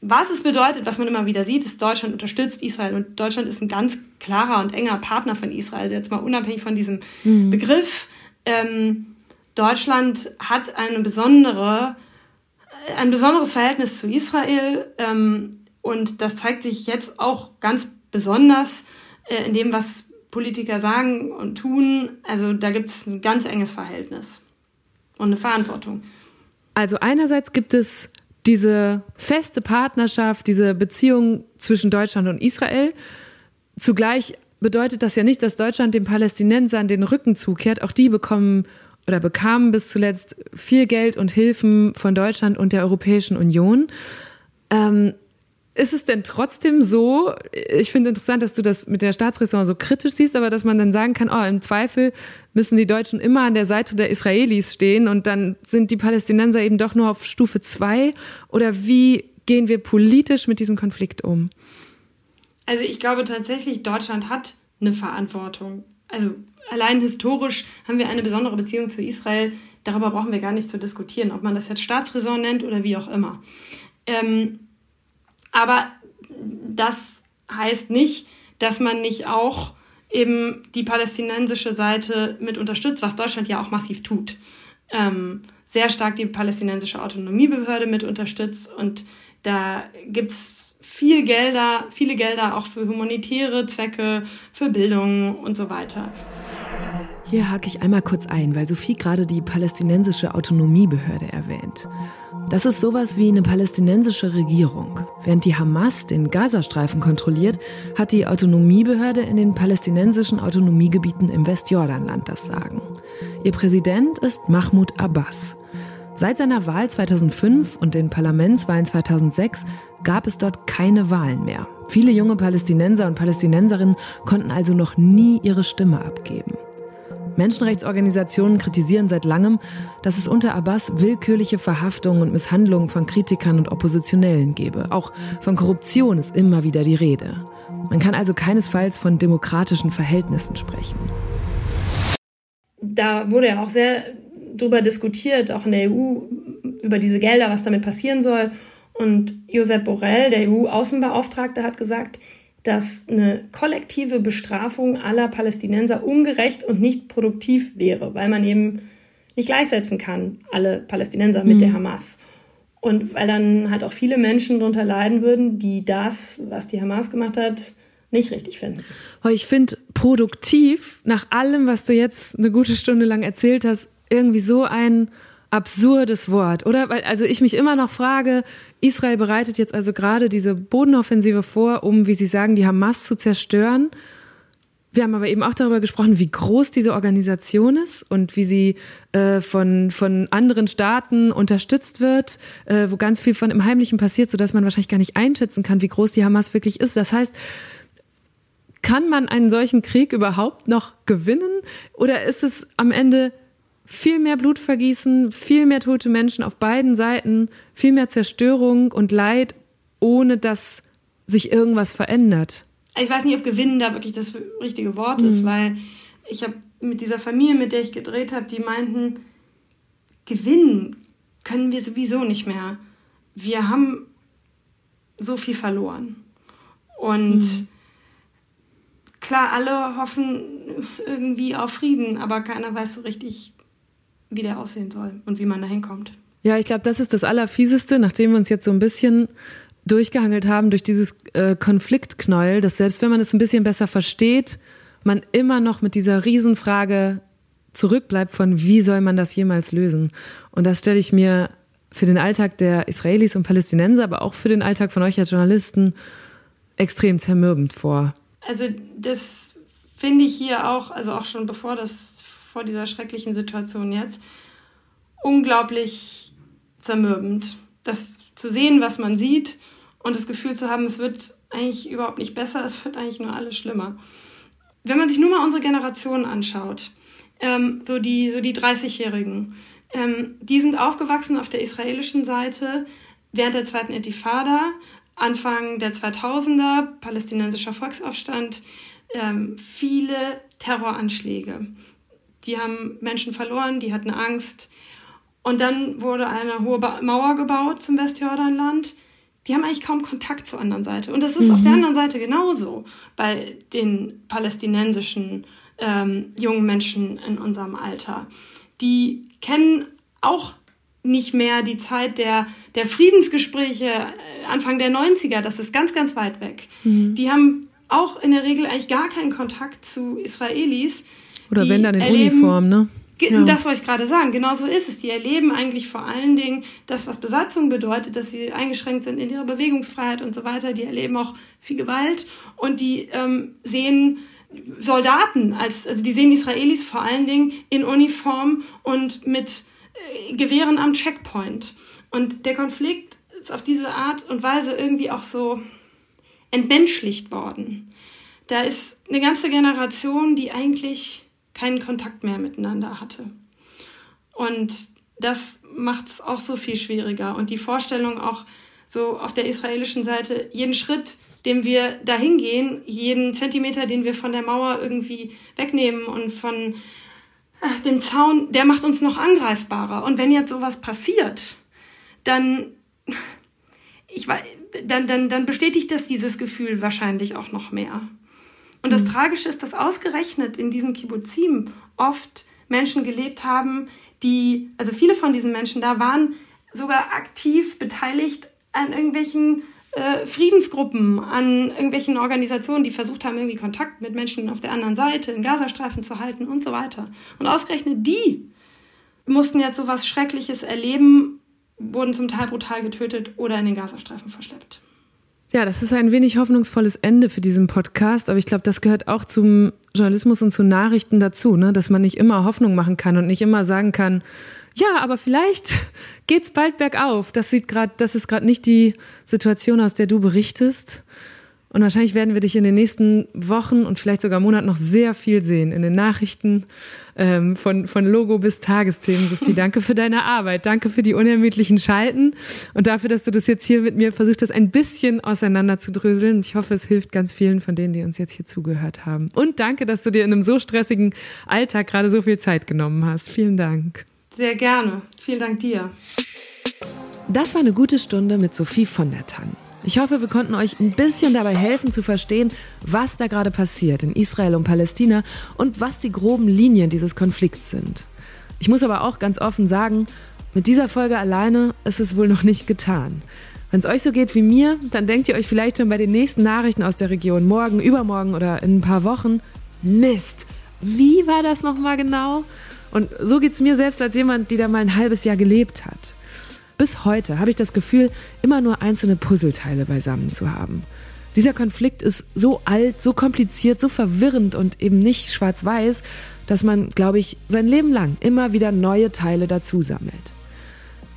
Was es bedeutet, was man immer wieder sieht, ist, Deutschland unterstützt Israel und Deutschland ist ein ganz klarer und enger Partner von Israel, jetzt mal unabhängig von diesem mhm. Begriff. Ähm, Deutschland hat eine besondere, ein besonderes Verhältnis zu Israel ähm, und das zeigt sich jetzt auch ganz besonders äh, in dem, was Politiker sagen und tun. Also da gibt es ein ganz enges Verhältnis und eine Verantwortung. Also einerseits gibt es diese feste Partnerschaft, diese Beziehung zwischen Deutschland und Israel. Zugleich bedeutet das ja nicht, dass Deutschland den Palästinensern den Rücken zukehrt. Auch die bekommen oder bekamen bis zuletzt viel Geld und Hilfen von Deutschland und der Europäischen Union. Ähm, ist es denn trotzdem so, ich finde interessant, dass du das mit der Staatsräson so kritisch siehst, aber dass man dann sagen kann, oh, im Zweifel müssen die Deutschen immer an der Seite der Israelis stehen und dann sind die Palästinenser eben doch nur auf Stufe zwei? Oder wie gehen wir politisch mit diesem Konflikt um? Also ich glaube tatsächlich, Deutschland hat eine Verantwortung. Also allein historisch haben wir eine besondere Beziehung zu Israel. Darüber brauchen wir gar nicht zu diskutieren, ob man das jetzt Staatsräson nennt oder wie auch immer. Ähm, aber das heißt nicht, dass man nicht auch eben die palästinensische Seite mit unterstützt, was Deutschland ja auch massiv tut. Ähm, sehr stark die palästinensische Autonomiebehörde mit unterstützt und da gibt es viel Gelder, viele Gelder auch für humanitäre Zwecke, für Bildung und so weiter. Hier hake ich einmal kurz ein, weil Sophie gerade die palästinensische Autonomiebehörde erwähnt. Das ist sowas wie eine palästinensische Regierung. Während die Hamas den Gazastreifen kontrolliert, hat die Autonomiebehörde in den palästinensischen Autonomiegebieten im Westjordanland das Sagen. Ihr Präsident ist Mahmoud Abbas. Seit seiner Wahl 2005 und den Parlamentswahlen 2006 gab es dort keine Wahlen mehr. Viele junge Palästinenser und Palästinenserinnen konnten also noch nie ihre Stimme abgeben. Menschenrechtsorganisationen kritisieren seit langem, dass es unter Abbas willkürliche Verhaftungen und Misshandlungen von Kritikern und Oppositionellen gebe. Auch von Korruption ist immer wieder die Rede. Man kann also keinesfalls von demokratischen Verhältnissen sprechen. Da wurde ja auch sehr darüber diskutiert, auch in der EU, über diese Gelder, was damit passieren soll. Und Josep Borrell, der EU-Außenbeauftragte, hat gesagt, dass eine kollektive Bestrafung aller Palästinenser ungerecht und nicht produktiv wäre, weil man eben nicht gleichsetzen kann, alle Palästinenser mit mhm. der Hamas. Und weil dann halt auch viele Menschen darunter leiden würden, die das, was die Hamas gemacht hat, nicht richtig finden. Ich finde produktiv, nach allem, was du jetzt eine gute Stunde lang erzählt hast, irgendwie so ein absurdes Wort, oder? Weil also ich mich immer noch frage, Israel bereitet jetzt also gerade diese Bodenoffensive vor, um, wie Sie sagen, die Hamas zu zerstören. Wir haben aber eben auch darüber gesprochen, wie groß diese Organisation ist und wie sie äh, von, von anderen Staaten unterstützt wird, äh, wo ganz viel von im Heimlichen passiert, sodass man wahrscheinlich gar nicht einschätzen kann, wie groß die Hamas wirklich ist. Das heißt, kann man einen solchen Krieg überhaupt noch gewinnen oder ist es am Ende viel mehr Blutvergießen, viel mehr tote Menschen auf beiden Seiten, viel mehr Zerstörung und Leid, ohne dass sich irgendwas verändert. Ich weiß nicht, ob gewinnen da wirklich das richtige Wort mhm. ist, weil ich habe mit dieser Familie, mit der ich gedreht habe, die meinten, gewinnen können wir sowieso nicht mehr. Wir haben so viel verloren. Und mhm. klar, alle hoffen irgendwie auf Frieden, aber keiner weiß so richtig, wie der aussehen soll und wie man da hinkommt. Ja, ich glaube, das ist das Allerfieseste, nachdem wir uns jetzt so ein bisschen durchgehangelt haben durch dieses äh, Konfliktknäuel, dass selbst wenn man es ein bisschen besser versteht, man immer noch mit dieser Riesenfrage zurückbleibt von, wie soll man das jemals lösen? Und das stelle ich mir für den Alltag der Israelis und Palästinenser, aber auch für den Alltag von euch als Journalisten extrem zermürbend vor. Also das finde ich hier auch, also auch schon bevor das vor dieser schrecklichen Situation jetzt, unglaublich zermürbend. Das zu sehen, was man sieht und das Gefühl zu haben, es wird eigentlich überhaupt nicht besser, es wird eigentlich nur alles schlimmer. Wenn man sich nur mal unsere Generation anschaut, ähm, so die, so die 30-Jährigen, ähm, die sind aufgewachsen auf der israelischen Seite während der zweiten Intifada, Anfang der 2000er, palästinensischer Volksaufstand, ähm, viele Terroranschläge. Die haben Menschen verloren, die hatten Angst. Und dann wurde eine hohe Mauer gebaut zum Westjordanland. Die haben eigentlich kaum Kontakt zur anderen Seite. Und das ist mhm. auf der anderen Seite genauso bei den palästinensischen ähm, jungen Menschen in unserem Alter. Die kennen auch nicht mehr die Zeit der, der Friedensgespräche äh, Anfang der 90er. Das ist ganz, ganz weit weg. Mhm. Die haben auch in der Regel eigentlich gar keinen Kontakt zu Israelis. Oder wenn dann in erleben, Uniform, ne? Ja. Das wollte ich gerade sagen. Genau so ist es. Die erleben eigentlich vor allen Dingen das, was Besatzung bedeutet, dass sie eingeschränkt sind in ihrer Bewegungsfreiheit und so weiter. Die erleben auch viel Gewalt und die ähm, sehen Soldaten als, also die sehen Israelis vor allen Dingen in Uniform und mit äh, Gewehren am Checkpoint. Und der Konflikt ist auf diese Art und Weise irgendwie auch so entmenschlicht worden. Da ist eine ganze Generation, die eigentlich keinen Kontakt mehr miteinander hatte. Und das macht es auch so viel schwieriger. Und die Vorstellung auch, so auf der israelischen Seite, jeden Schritt, den wir dahin gehen, jeden Zentimeter, den wir von der Mauer irgendwie wegnehmen und von ach, dem Zaun, der macht uns noch angreifbarer. Und wenn jetzt sowas passiert, dann, ich dann, dann, dann bestätigt das dieses Gefühl wahrscheinlich auch noch mehr. Und das mhm. Tragische ist, dass ausgerechnet in diesen Kibbuzim oft Menschen gelebt haben, die, also viele von diesen Menschen da waren sogar aktiv beteiligt an irgendwelchen äh, Friedensgruppen, an irgendwelchen Organisationen, die versucht haben, irgendwie Kontakt mit Menschen auf der anderen Seite im Gazastreifen zu halten und so weiter. Und ausgerechnet die mussten jetzt so was Schreckliches erleben, wurden zum Teil brutal getötet oder in den Gazastreifen verschleppt. Ja, das ist ein wenig hoffnungsvolles Ende für diesen Podcast, aber ich glaube, das gehört auch zum Journalismus und zu Nachrichten dazu, ne? dass man nicht immer Hoffnung machen kann und nicht immer sagen kann, ja, aber vielleicht geht's bald bergauf. Das sieht gerade, das ist gerade nicht die Situation, aus der du berichtest. Und wahrscheinlich werden wir dich in den nächsten Wochen und vielleicht sogar Monaten noch sehr viel sehen in den Nachrichten, ähm, von, von Logo bis Tagesthemen. Sophie, [laughs] danke für deine Arbeit. Danke für die unermüdlichen Schalten und dafür, dass du das jetzt hier mit mir versucht hast, ein bisschen auseinander zu dröseln. Ich hoffe, es hilft ganz vielen von denen, die uns jetzt hier zugehört haben. Und danke, dass du dir in einem so stressigen Alltag gerade so viel Zeit genommen hast. Vielen Dank. Sehr gerne. Vielen Dank dir. Das war eine gute Stunde mit Sophie von der Tann. Ich hoffe, wir konnten euch ein bisschen dabei helfen zu verstehen, was da gerade passiert in Israel und Palästina und was die groben Linien dieses Konflikts sind. Ich muss aber auch ganz offen sagen, mit dieser Folge alleine ist es wohl noch nicht getan. Wenn es euch so geht wie mir, dann denkt ihr euch vielleicht schon bei den nächsten Nachrichten aus der Region morgen, übermorgen oder in ein paar Wochen, Mist, wie war das nochmal genau? Und so geht es mir selbst als jemand, die da mal ein halbes Jahr gelebt hat. Bis heute habe ich das Gefühl, immer nur einzelne Puzzleteile beisammen zu haben. Dieser Konflikt ist so alt, so kompliziert, so verwirrend und eben nicht schwarz-weiß, dass man, glaube ich, sein Leben lang immer wieder neue Teile dazu sammelt.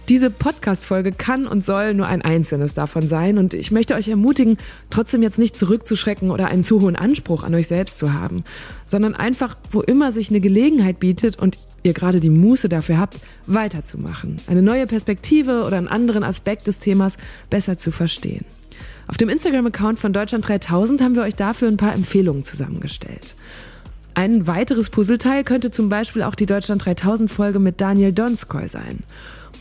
Diese Podcast-Folge kann und soll nur ein einzelnes davon sein und ich möchte euch ermutigen, trotzdem jetzt nicht zurückzuschrecken oder einen zu hohen Anspruch an euch selbst zu haben, sondern einfach, wo immer sich eine Gelegenheit bietet und ihr gerade die Muße dafür habt, weiterzumachen, eine neue Perspektive oder einen anderen Aspekt des Themas besser zu verstehen. Auf dem Instagram-Account von Deutschland 3000 haben wir euch dafür ein paar Empfehlungen zusammengestellt. Ein weiteres Puzzleteil könnte zum Beispiel auch die Deutschland 3000 Folge mit Daniel Donskoy sein.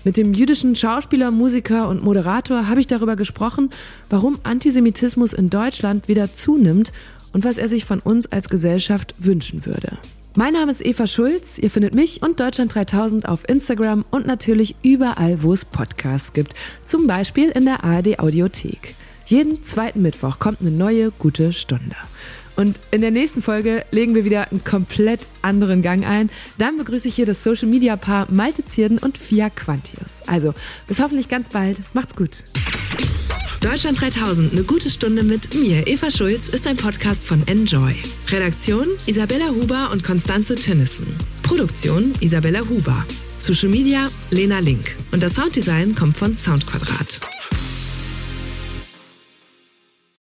Mit dem jüdischen Schauspieler, Musiker und Moderator habe ich darüber gesprochen, warum Antisemitismus in Deutschland wieder zunimmt und was er sich von uns als Gesellschaft wünschen würde. Mein Name ist Eva Schulz. Ihr findet mich und Deutschland 3000 auf Instagram und natürlich überall, wo es Podcasts gibt. Zum Beispiel in der ARD Audiothek. Jeden zweiten Mittwoch kommt eine neue gute Stunde. Und in der nächsten Folge legen wir wieder einen komplett anderen Gang ein. Dann begrüße ich hier das Social Media Paar Malte Zierden und Fia Quantius. Also bis hoffentlich ganz bald. Macht's gut. Deutschland 3000, eine gute Stunde mit mir, Eva Schulz, ist ein Podcast von Enjoy. Redaktion Isabella Huber und Konstanze Tönnissen. Produktion Isabella Huber. Social Media Lena Link. Und das Sounddesign kommt von Soundquadrat.